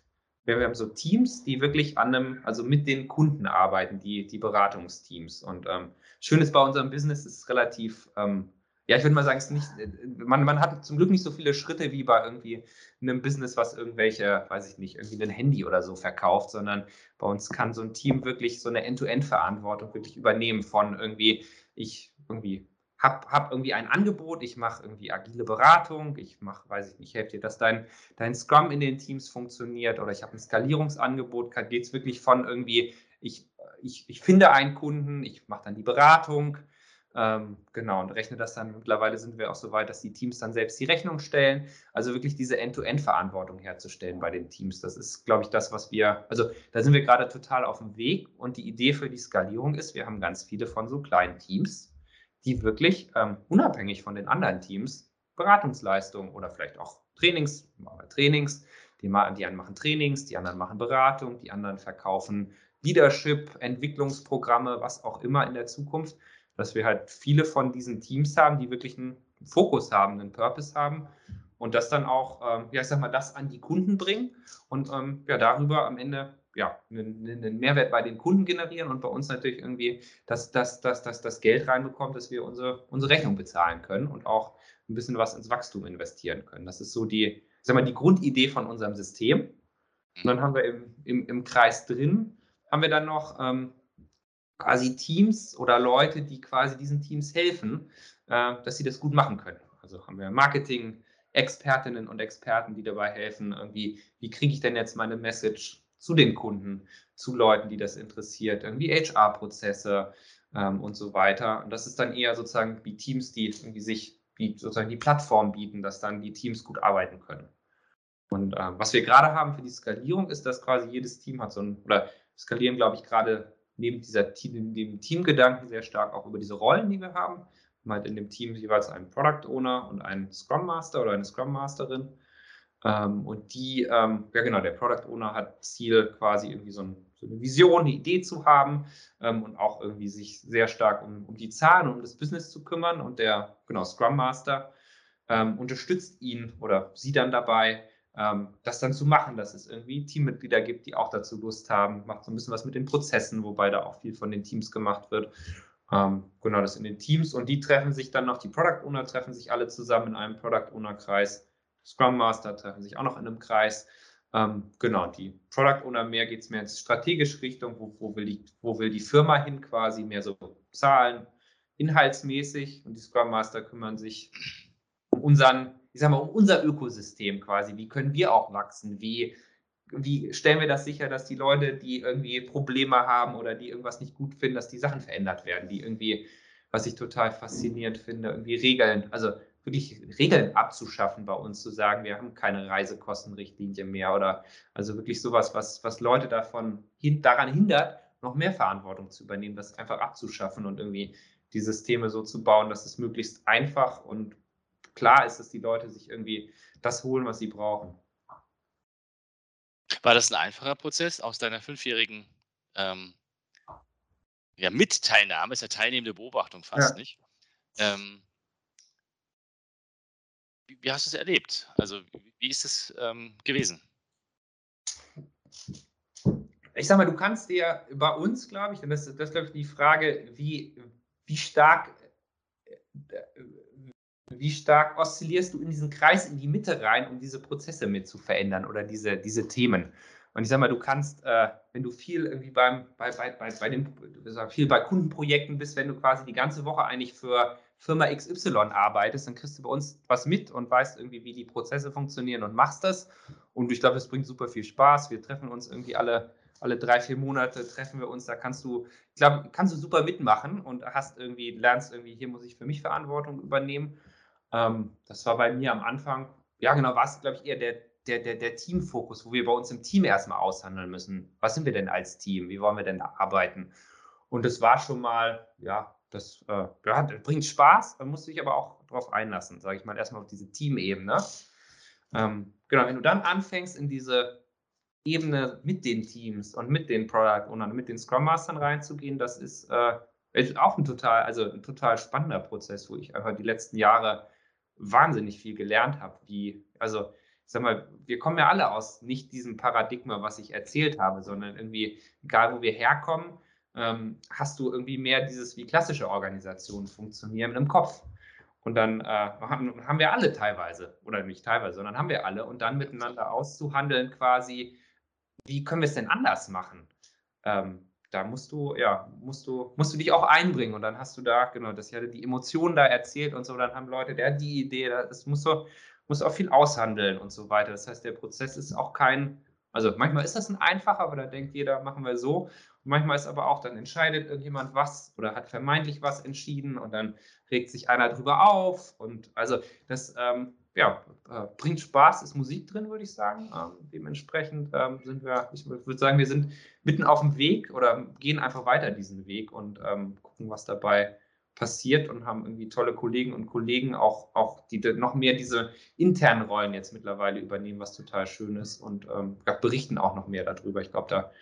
wir haben so Teams, die wirklich an einem, also mit den Kunden arbeiten, die, die Beratungsteams. Und ähm, schön ist bei unserem Business, ist relativ ähm, ja, ich würde mal sagen, es nicht, äh, man, man hat zum Glück nicht so viele Schritte wie bei irgendwie einem Business, was irgendwelche, weiß ich nicht, irgendwie ein Handy oder so verkauft, sondern bei uns kann so ein Team wirklich so eine End-to-End-Verantwortung wirklich übernehmen von irgendwie, ich irgendwie habe hab irgendwie ein Angebot, ich mache irgendwie agile Beratung, ich mache, weiß ich nicht, helfe dir, dass dein, dein Scrum in den Teams funktioniert oder ich habe ein Skalierungsangebot, geht es wirklich von irgendwie, ich, ich, ich finde einen Kunden, ich mache dann die Beratung, ähm, genau, und rechne das dann, mittlerweile sind wir auch so weit, dass die Teams dann selbst die Rechnung stellen. Also wirklich diese End-to-End-Verantwortung herzustellen bei den Teams. Das ist, glaube ich, das, was wir, also da sind wir gerade total auf dem Weg. Und die Idee für die Skalierung ist, wir haben ganz viele von so kleinen Teams, die wirklich ähm, unabhängig von den anderen Teams Beratungsleistungen oder vielleicht auch Trainings, Trainings, die, die einen machen Trainings, die anderen machen Beratung, die anderen verkaufen Leadership, Entwicklungsprogramme, was auch immer in der Zukunft dass wir halt viele von diesen Teams haben, die wirklich einen Fokus haben, einen Purpose haben und das dann auch, ähm, ja, ich sag mal, das an die Kunden bringen und ähm, ja, darüber am Ende ja, einen, Mehrwert bei den Kunden generieren und bei uns natürlich irgendwie, dass, dass, dass, dass das Geld reinbekommt, dass wir unsere, unsere Rechnung bezahlen können und auch ein bisschen was ins Wachstum investieren können. Das ist so die, sag mal, die Grundidee von unserem System. Und dann haben wir im, im, im Kreis drin, haben wir dann noch ähm, quasi Teams oder Leute, die quasi diesen Teams helfen, äh, dass sie das gut machen können. Also haben wir Marketing, Expertinnen und Experten, die dabei helfen, irgendwie, wie kriege ich denn jetzt meine Message zu den Kunden, zu Leuten, die das interessiert, irgendwie HR-Prozesse ähm, und so weiter. Und das ist dann eher sozusagen wie Teams, die irgendwie sich wie sozusagen die Plattform bieten, dass dann die Teams gut arbeiten können. Und äh, was wir gerade haben für die Skalierung ist, dass quasi jedes Team hat so ein, oder skalieren, glaube ich, gerade neben dieser dem Teamgedanken sehr stark auch über diese Rollen, die wir haben. Wir haben halt in dem Team jeweils einen Product Owner und einen Scrum Master oder eine Scrum Masterin. Ähm, und die, ähm, ja genau, der Product Owner hat Ziel, quasi irgendwie so, ein, so eine Vision, eine Idee zu haben ähm, und auch irgendwie sich sehr stark um, um die Zahlen um das Business zu kümmern. Und der, genau, Scrum Master unterstützt ihn oder sie dann dabei, das dann zu machen, dass es irgendwie Teammitglieder gibt, die auch dazu Lust haben, macht so ein bisschen was mit den Prozessen, wobei da auch viel von den Teams gemacht wird. Genau, das in den Teams und die treffen sich dann noch, die Product Owner treffen sich alle zusammen in einem Product Owner Kreis. Scrum Master treffen sich auch noch in einem Kreis. Ähm, genau, die Product Owner mehr geht es mehr in strategische Richtung, wo, wo, will die, wo will die Firma hin quasi, mehr so Zahlen, inhaltsmäßig und die Scrum Master kümmern sich um unseren ich sag mal, um unser Ökosystem quasi. Wie können wir auch wachsen? Wie, wie stellen wir das sicher, dass die Leute, die irgendwie Probleme haben oder die irgendwas nicht gut finden, dass die Sachen verändert werden, die irgendwie, was ich total faszinierend finde, irgendwie Regeln, also wirklich Regeln abzuschaffen bei uns, zu sagen, wir haben keine Reisekostenrichtlinie mehr oder also wirklich sowas, was, was Leute davon hin, daran hindert, noch mehr Verantwortung zu übernehmen, das einfach abzuschaffen und irgendwie die Systeme so zu bauen, dass es möglichst einfach und klar ist, dass die Leute sich irgendwie das holen, was sie brauchen. War das ein einfacher Prozess aus deiner fünfjährigen ähm, ja, Mitteilnahme, ist ja teilnehmende Beobachtung fast ja. nicht. Ähm, wie, hast du es erlebt? Also wie ist es ähm, gewesen? Ich sag mal, du kannst dir bei uns, glaube ich, und das, ist, glaube ich, die Frage, wie, wie stark äh, wie stark oszillierst du in diesen Kreis in die Mitte rein, um diese Prozesse mit zu verändern oder diese, diese Themen? Und ich sag mal, du kannst, äh, wenn du viel irgendwie beim, bei, bei, bei, bei den, viel bei Kundenprojekten bist, wenn du quasi die ganze Woche eigentlich für Firma XY arbeitest, dann kriegst du bei uns was mit und weißt irgendwie, wie die Prozesse funktionieren und machst das. Und ich glaube, es bringt super viel Spaß. Wir treffen uns irgendwie alle, alle drei, vier Monate, treffen wir uns. Da kannst du, ich glaube, kannst du super mitmachen und hast irgendwie, lernst irgendwie, hier muss ich für mich Verantwortung übernehmen. Ähm, das war bei mir am Anfang, ja genau, war es, glaube ich, eher der, der, der, der Teamfokus, wo wir bei uns im Team erstmal aushandeln müssen. Was sind wir denn als Team? Wie wollen wir denn arbeiten? Und das war schon mal, ja, das, äh, ja, bringt Spaß, man muss sich aber auch darauf einlassen, sage ich mal, erstmal auf diese Teamebene. Ähm, genau, wenn du dann anfängst, in diese Ebene mit den Teams und mit den Product Ownern, mit den Scrum Mastern reinzugehen, das ist, äh, ist auch ein total, also ein total spannender Prozess, wo ich einfach die letzten Jahre wahnsinnig viel gelernt habe, wie, also ich sag mal, wir kommen ja alle aus nicht diesem Paradigma, was ich erzählt habe, sondern irgendwie, egal wo wir herkommen, ähm, hast du irgendwie mehr dieses, wie klassische Organisationen funktionieren im Kopf. Und dann äh, haben, haben wir alle teilweise, oder nicht teilweise, sondern haben wir alle. Und dann miteinander auszuhandeln quasi, wie können wir es denn anders machen? Ähm, da musst du, ja, musst du, musst du dich auch einbringen und dann hast du da, genau, das hatte die Emotionen da erzählt und so, dann haben Leute, der hat die Idee, das musst du, musst auch viel aushandeln und so weiter. Das heißt, der Prozess ist auch kein, also manchmal ist das ein einfacher, aber da denkt jeder, machen wir so. Und manchmal ist aber auch, dann entscheidet irgendjemand was oder hat vermeintlich was entschieden und dann regt sich einer drüber auf. Und also das ähm, ja, äh, bringt Spaß, ist Musik drin, würde ich sagen. Ähm, dementsprechend ähm, sind wir, ich würde sagen, wir sind mitten auf dem Weg oder gehen einfach weiter diesen Weg und ähm, gucken, was dabei passiert und haben irgendwie tolle Kollegen und Kollegen auch, auch die noch mehr diese internen Rollen jetzt mittlerweile übernehmen, was total schön ist und ähm, berichten auch noch mehr darüber. Ich glaube, da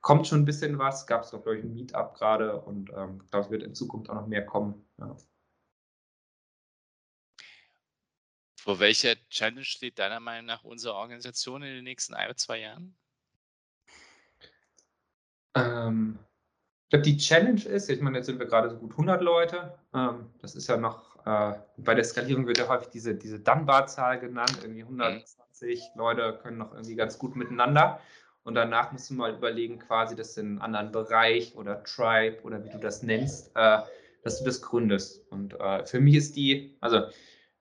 kommt schon ein bisschen was. Gab es doch, glaube ich, ein Meetup gerade und ähm, ich glaube, es wird in Zukunft auch noch mehr kommen. Ja. Vor welcher Challenge steht deiner Meinung nach unsere Organisation in den nächsten ein oder zwei Jahren? Ähm, glaube, die Challenge ist, ich meine, jetzt sind wir gerade so gut 100 Leute. Ähm, das ist ja noch, äh, bei der Skalierung wird ja häufig diese, diese Dunbar-Zahl genannt. Irgendwie 120 mhm. Leute können noch irgendwie ganz gut miteinander. Und danach musst du mal überlegen, quasi, dass in einem anderen Bereich oder Tribe oder wie du das nennst, äh, dass du das gründest. Und äh, für mich ist die, also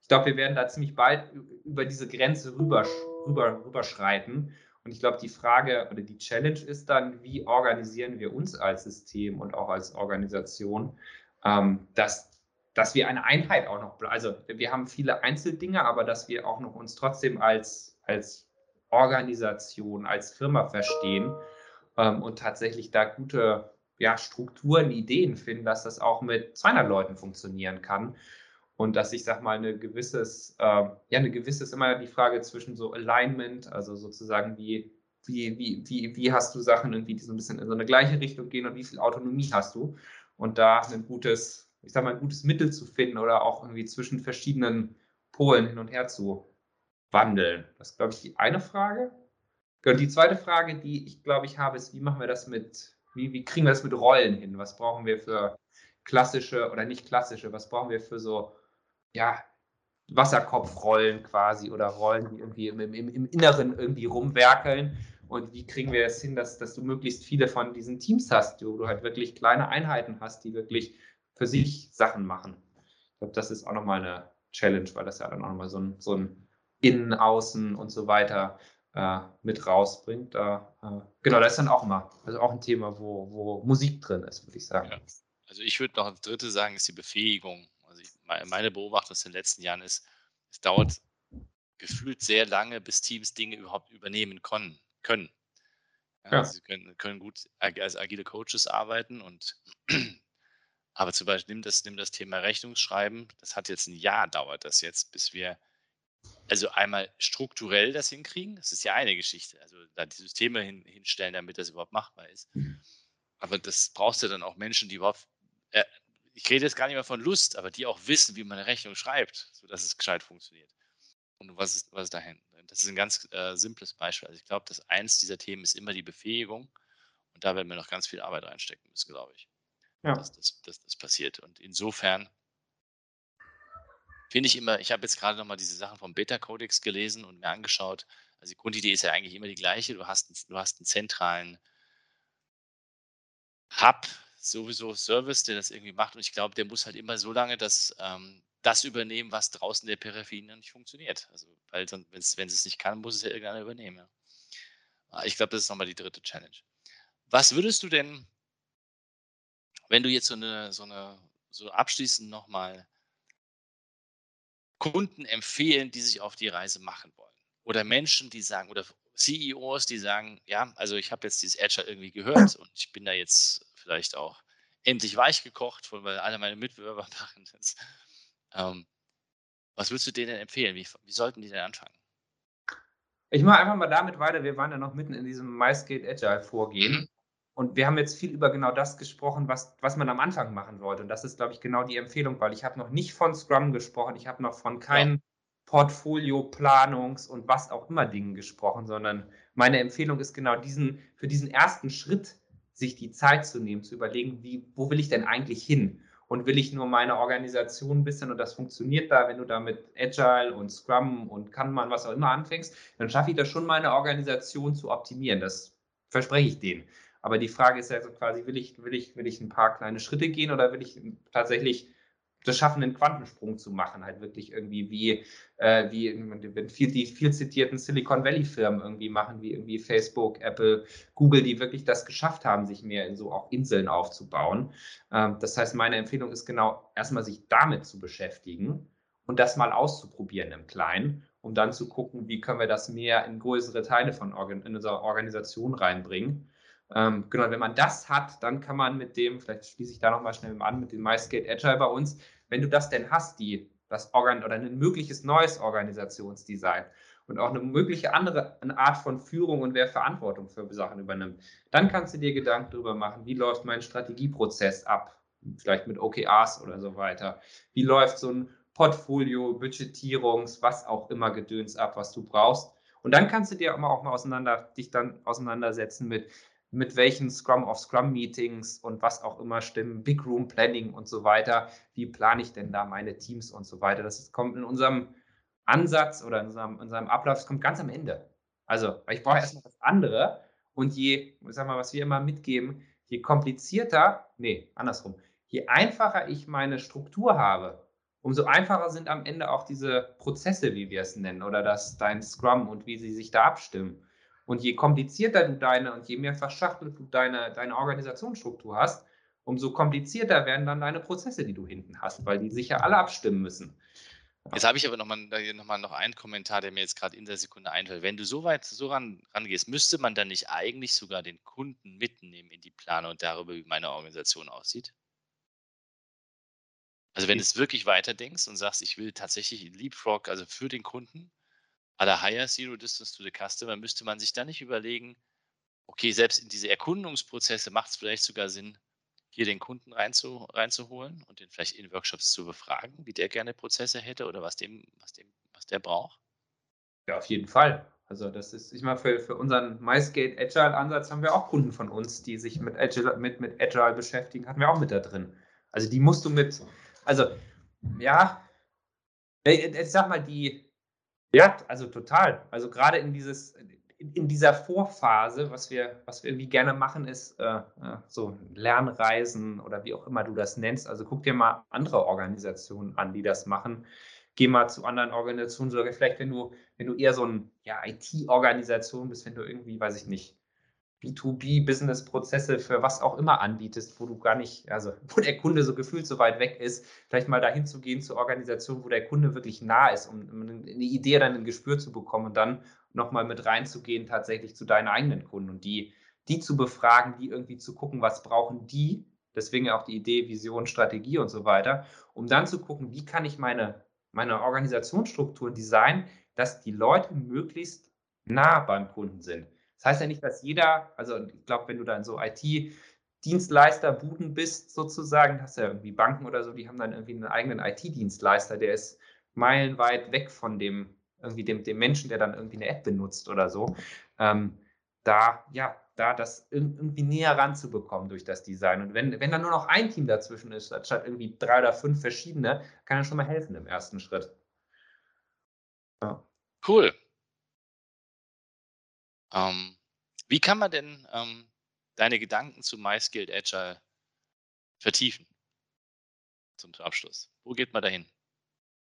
ich glaube, wir werden da ziemlich bald über diese Grenze rüber, rüber, rüberschreiten. Und ich glaube, die Frage oder die Challenge ist dann, wie organisieren wir uns als System und auch als Organisation, ähm, dass, dass wir eine Einheit auch noch, also wir haben viele Einzeldinge, aber dass wir auch noch uns trotzdem als, als Organisation, als Firma verstehen ähm, und tatsächlich da gute ja, Strukturen, Ideen finden, dass das auch mit 200 Leuten funktionieren kann und dass ich sag mal eine gewisses, äh, ja, eine gewisses immer die Frage zwischen so Alignment, also sozusagen wie, wie, wie, wie, wie hast du Sachen irgendwie, die so ein bisschen in so eine gleiche Richtung gehen und wie viel Autonomie hast du? Und da ein gutes, ich sag mal, ein gutes Mittel zu finden oder auch irgendwie zwischen verschiedenen Polen hin und her zu wandeln. Das ist, glaube ich, die eine Frage. Und die zweite Frage, die ich, glaube ich, habe, ist, wie machen wir das mit, wie, wie kriegen wir das mit Rollen hin? Was brauchen wir für klassische oder nicht klassische, was brauchen wir für so ja, Wasserkopfrollen quasi oder Rollen, die irgendwie im, im, im Inneren irgendwie rumwerkeln. Und wie kriegen wir es hin, dass, dass du möglichst viele von diesen Teams hast, wo du halt wirklich kleine Einheiten hast, die wirklich für sich Sachen machen. Ich glaube, das ist auch nochmal eine Challenge, weil das ja dann auch nochmal so ein, so ein Innen, Außen und so weiter äh, mit rausbringt. Da, äh, genau, das ist dann auch immer, also auch ein Thema, wo, wo Musik drin ist, würde ich sagen. Ja. Also ich würde noch das dritte sagen, ist die Befähigung meine Beobachtung aus den letzten Jahren ist, es dauert gefühlt sehr lange, bis Teams Dinge überhaupt übernehmen können. können. Ja, ja. Sie können, können, gut als agile Coaches arbeiten und aber zum Beispiel nimm das, nimm das Thema Rechnungsschreiben, das hat jetzt ein Jahr dauert das jetzt, bis wir also einmal strukturell das hinkriegen, das ist ja eine Geschichte, also da die Systeme hin, hinstellen, damit das überhaupt machbar ist. Mhm. Aber das brauchst du dann auch Menschen, die überhaupt äh, ich rede jetzt gar nicht mehr von Lust, aber die auch wissen, wie man eine Rechnung schreibt, sodass es gescheit funktioniert. Und was ist, was ist dahin? Das ist ein ganz äh, simples Beispiel. Also ich glaube, dass eins dieser Themen ist immer die Befähigung. Und da werden wir noch ganz viel Arbeit reinstecken müssen, glaube ich. Ja. Dass, dass, dass das passiert. Und insofern finde ich immer, ich habe jetzt gerade nochmal diese Sachen vom Beta-Codex gelesen und mir angeschaut. Also die Grundidee ist ja eigentlich immer die gleiche. Du hast, du hast einen zentralen Hub, sowieso Service, der das irgendwie macht. Und ich glaube, der muss halt immer so lange das, ähm, das übernehmen, was draußen der Peripherie noch nicht funktioniert. Also, weil wenn es nicht kann, muss es ja irgendeiner übernehmen. Ja. Ah, ich glaube, das ist nochmal die dritte Challenge. Was würdest du denn, wenn du jetzt so eine, so eine, so abschließend nochmal Kunden empfehlen, die sich auf die Reise machen wollen? Oder Menschen, die sagen, oder CEOs, die sagen, ja, also ich habe jetzt dieses Agile irgendwie gehört und ich bin da jetzt vielleicht auch endlich weich gekocht, weil alle meine Mitbewerber machen das. Ähm, was würdest du denen empfehlen? Wie, wie sollten die denn anfangen? Ich mache einfach mal damit weiter. Wir waren ja noch mitten in diesem MySkate Agile Vorgehen. Mhm. Und wir haben jetzt viel über genau das gesprochen, was, was man am Anfang machen wollte. Und das ist, glaube ich, genau die Empfehlung, weil ich habe noch nicht von Scrum gesprochen, ich habe noch von keinem ja. Portfolio, Planungs- und was auch immer Dingen gesprochen, sondern meine Empfehlung ist genau diesen, für diesen ersten Schritt sich die Zeit zu nehmen, zu überlegen, wie, wo will ich denn eigentlich hin? und will ich nur meine Organisation ein bisschen und das funktioniert da, wenn du da mit Agile und Scrum und Kanban, was auch immer anfängst, dann schaffe ich das schon, meine Organisation zu optimieren. Das verspreche ich denen. Aber die Frage ist ja so quasi, will ich, will ich, will ich ein paar kleine Schritte gehen oder will ich tatsächlich das schaffen, einen Quantensprung zu machen, halt wirklich irgendwie wie, äh, wie wenn viel, die viel zitierten Silicon Valley Firmen irgendwie machen, wie irgendwie Facebook, Apple, Google, die wirklich das geschafft haben, sich mehr in so auch Inseln aufzubauen. Ähm, das heißt, meine Empfehlung ist genau, erstmal sich damit zu beschäftigen und das mal auszuprobieren im Kleinen, um dann zu gucken, wie können wir das mehr in größere Teile von Organ in unserer Organisation reinbringen. Ähm, genau, wenn man das hat, dann kann man mit dem, vielleicht schließe ich da nochmal schnell an, mit dem MySkate Agile bei uns, wenn du das denn hast, die, das Organ oder ein mögliches neues Organisationsdesign und auch eine mögliche andere eine Art von Führung und wer Verantwortung für Sachen übernimmt, dann kannst du dir Gedanken darüber machen, wie läuft mein Strategieprozess ab, vielleicht mit OKRs oder so weiter. Wie läuft so ein Portfolio, Budgetierungs, was auch immer Gedöns ab, was du brauchst. Und dann kannst du dir auch mal auseinander, dich dann auseinandersetzen mit, mit welchen Scrum of Scrum Meetings und was auch immer stimmen, Big Room Planning und so weiter. Wie plane ich denn da meine Teams und so weiter? Das kommt in unserem Ansatz oder in unserem, in unserem Ablauf, das kommt ganz am Ende. Also, ich brauche erstmal das andere und je, sag mal, was wir immer mitgeben, je komplizierter, nee, andersrum, je einfacher ich meine Struktur habe, umso einfacher sind am Ende auch diese Prozesse, wie wir es nennen, oder das dein Scrum und wie sie sich da abstimmen. Und je komplizierter du deine und je mehr verschachtelt du deine, deine Organisationsstruktur hast, umso komplizierter werden dann deine Prozesse, die du hinten hast, weil die sich ja alle abstimmen müssen. Jetzt habe ich aber nochmal noch mal noch einen Kommentar, der mir jetzt gerade in der Sekunde einfällt. Wenn du so weit so ran, rangehst, müsste man dann nicht eigentlich sogar den Kunden mitnehmen in die Planung darüber, wie meine Organisation aussieht? Also wenn du es wirklich weiterdenkst und sagst, ich will tatsächlich Leapfrog, also für den Kunden, à Higher Zero Distance to the Customer, müsste man sich dann nicht überlegen, okay, selbst in diese Erkundungsprozesse macht es vielleicht sogar Sinn, hier den Kunden reinzu, reinzuholen und den vielleicht in Workshops zu befragen, wie der gerne Prozesse hätte oder was dem, was dem, was der braucht? Ja, auf jeden Fall. Also das ist, ich meine, für, für unseren MySkate Agile Ansatz haben wir auch Kunden von uns, die sich mit Agile, mit, mit Agile beschäftigen, hatten wir auch mit da drin. Also die musst du mit, also ja, ich sag mal, die, ja, also total. Also gerade in dieses, in dieser Vorphase, was wir, was wir irgendwie gerne machen, ist äh, äh, so Lernreisen oder wie auch immer du das nennst. Also guck dir mal andere Organisationen an, die das machen. Geh mal zu anderen Organisationen, sogar vielleicht, wenn du, wenn du eher so ein ja, IT-Organisation bist, wenn du irgendwie, weiß ich nicht, B2B-Business-Prozesse für was auch immer anbietest, wo du gar nicht, also wo der Kunde so gefühlt so weit weg ist, vielleicht mal dahin zu gehen zur Organisation, wo der Kunde wirklich nah ist, um, eine Idee dann ein Gespür zu bekommen und dann nochmal mit reinzugehen, tatsächlich zu deinen eigenen Kunden und die, die zu befragen, die irgendwie zu gucken, was brauchen die, deswegen auch die Idee, Vision, Strategie und so weiter, um dann zu gucken, wie kann ich meine, meine Organisationsstruktur designen, dass die Leute möglichst nah beim Kunden sind. Das heißt ja nicht, dass jeder, also ich glaube, wenn du dann so IT-Dienstleister, Buden bist sozusagen, hast ja irgendwie Banken oder so, die haben dann irgendwie einen eigenen IT-Dienstleister, der ist meilenweit weg von dem, irgendwie dem, dem Menschen, der dann irgendwie eine App benutzt oder so. Ähm, da, ja, da das irgendwie näher ranzubekommen durch das Design. Und wenn, wenn da nur noch ein Team dazwischen ist, statt irgendwie drei oder fünf verschiedene, kann das schon mal helfen im ersten Schritt. Ja. Cool. Ähm, wie kann man denn ähm, deine Gedanken zu MySkilled Agile vertiefen? Zum Abschluss. Wo geht man dahin?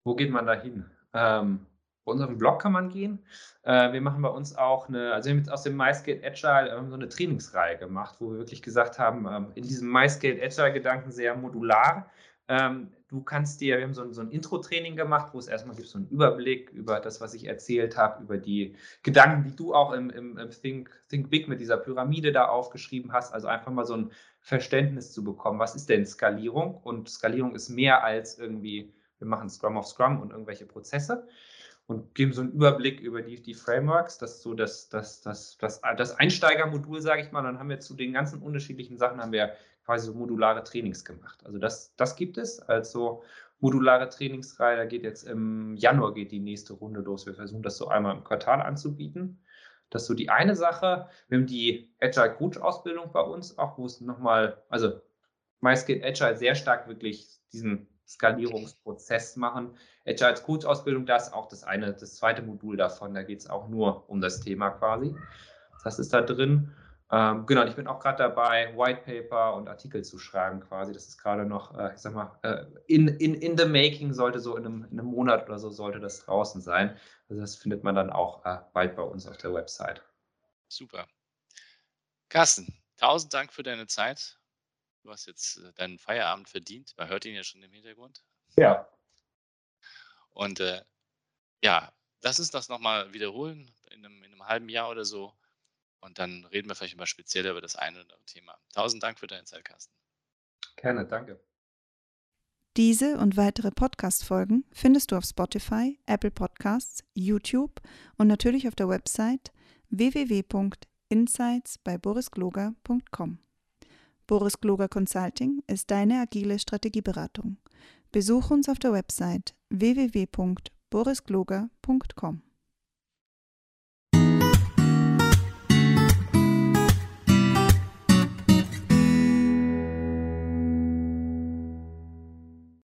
Wo geht man dahin? Ähm, bei unserem Blog kann man gehen. Äh, wir machen bei uns auch eine, also wir haben jetzt aus dem MySkilled Agile ähm, so eine Trainingsreihe gemacht, wo wir wirklich gesagt haben, ähm, in diesem MySkilled Agile Gedanken sehr modular ähm, du kannst dir, wir haben so ein, so ein Intro-Training gemacht, wo es erstmal gibt so einen Überblick über das, was ich erzählt habe, über die Gedanken, die du auch im, im, im Think, Think Big mit dieser Pyramide da aufgeschrieben hast. Also einfach mal so ein Verständnis zu bekommen, was ist denn Skalierung? Und Skalierung ist mehr als irgendwie, wir machen Scrum of Scrum und irgendwelche Prozesse und geben so einen Überblick über die, die Frameworks. Das ist so das, das, das, das, das Einsteigermodul, sage ich mal. Dann haben wir zu den ganzen unterschiedlichen Sachen haben wir quasi so modulare Trainings gemacht. Also das, das gibt es als so modulare Trainingsreihe. Da geht jetzt im Januar geht die nächste Runde los. Wir versuchen das so einmal im Quartal anzubieten. Das ist so die eine Sache. Wir haben die Agile Coach Ausbildung bei uns, auch wo es nochmal, also meist geht Agile sehr stark wirklich diesen Skalierungsprozess machen. Agile als Coach-Ausbildung, das ist auch das eine, das zweite Modul davon, da geht es auch nur um das Thema quasi. Das ist da drin. Ähm, genau, ich bin auch gerade dabei, White Paper und Artikel zu schreiben quasi. Das ist gerade noch, äh, ich sag mal, äh, in, in, in the making sollte so in einem, in einem, Monat oder so sollte das draußen sein. Also das findet man dann auch äh, bald bei uns auf der Website. Super. Carsten, tausend Dank für deine Zeit. Du hast jetzt äh, deinen Feierabend verdient. Man hört ihn ja schon im Hintergrund. Ja. Und äh, ja, lass uns das nochmal wiederholen in einem, in einem halben Jahr oder so. Und dann reden wir vielleicht mal speziell über das eine oder andere Thema. Tausend Dank für deine Zeit, Carsten. Gerne, danke. Diese und weitere Podcast-Folgen findest du auf Spotify, Apple Podcasts, YouTube und natürlich auf der Website www.insights bei borisgloger.com. Boris Gloger Consulting ist deine agile Strategieberatung. Besuch uns auf der Website www.borisgloger.com.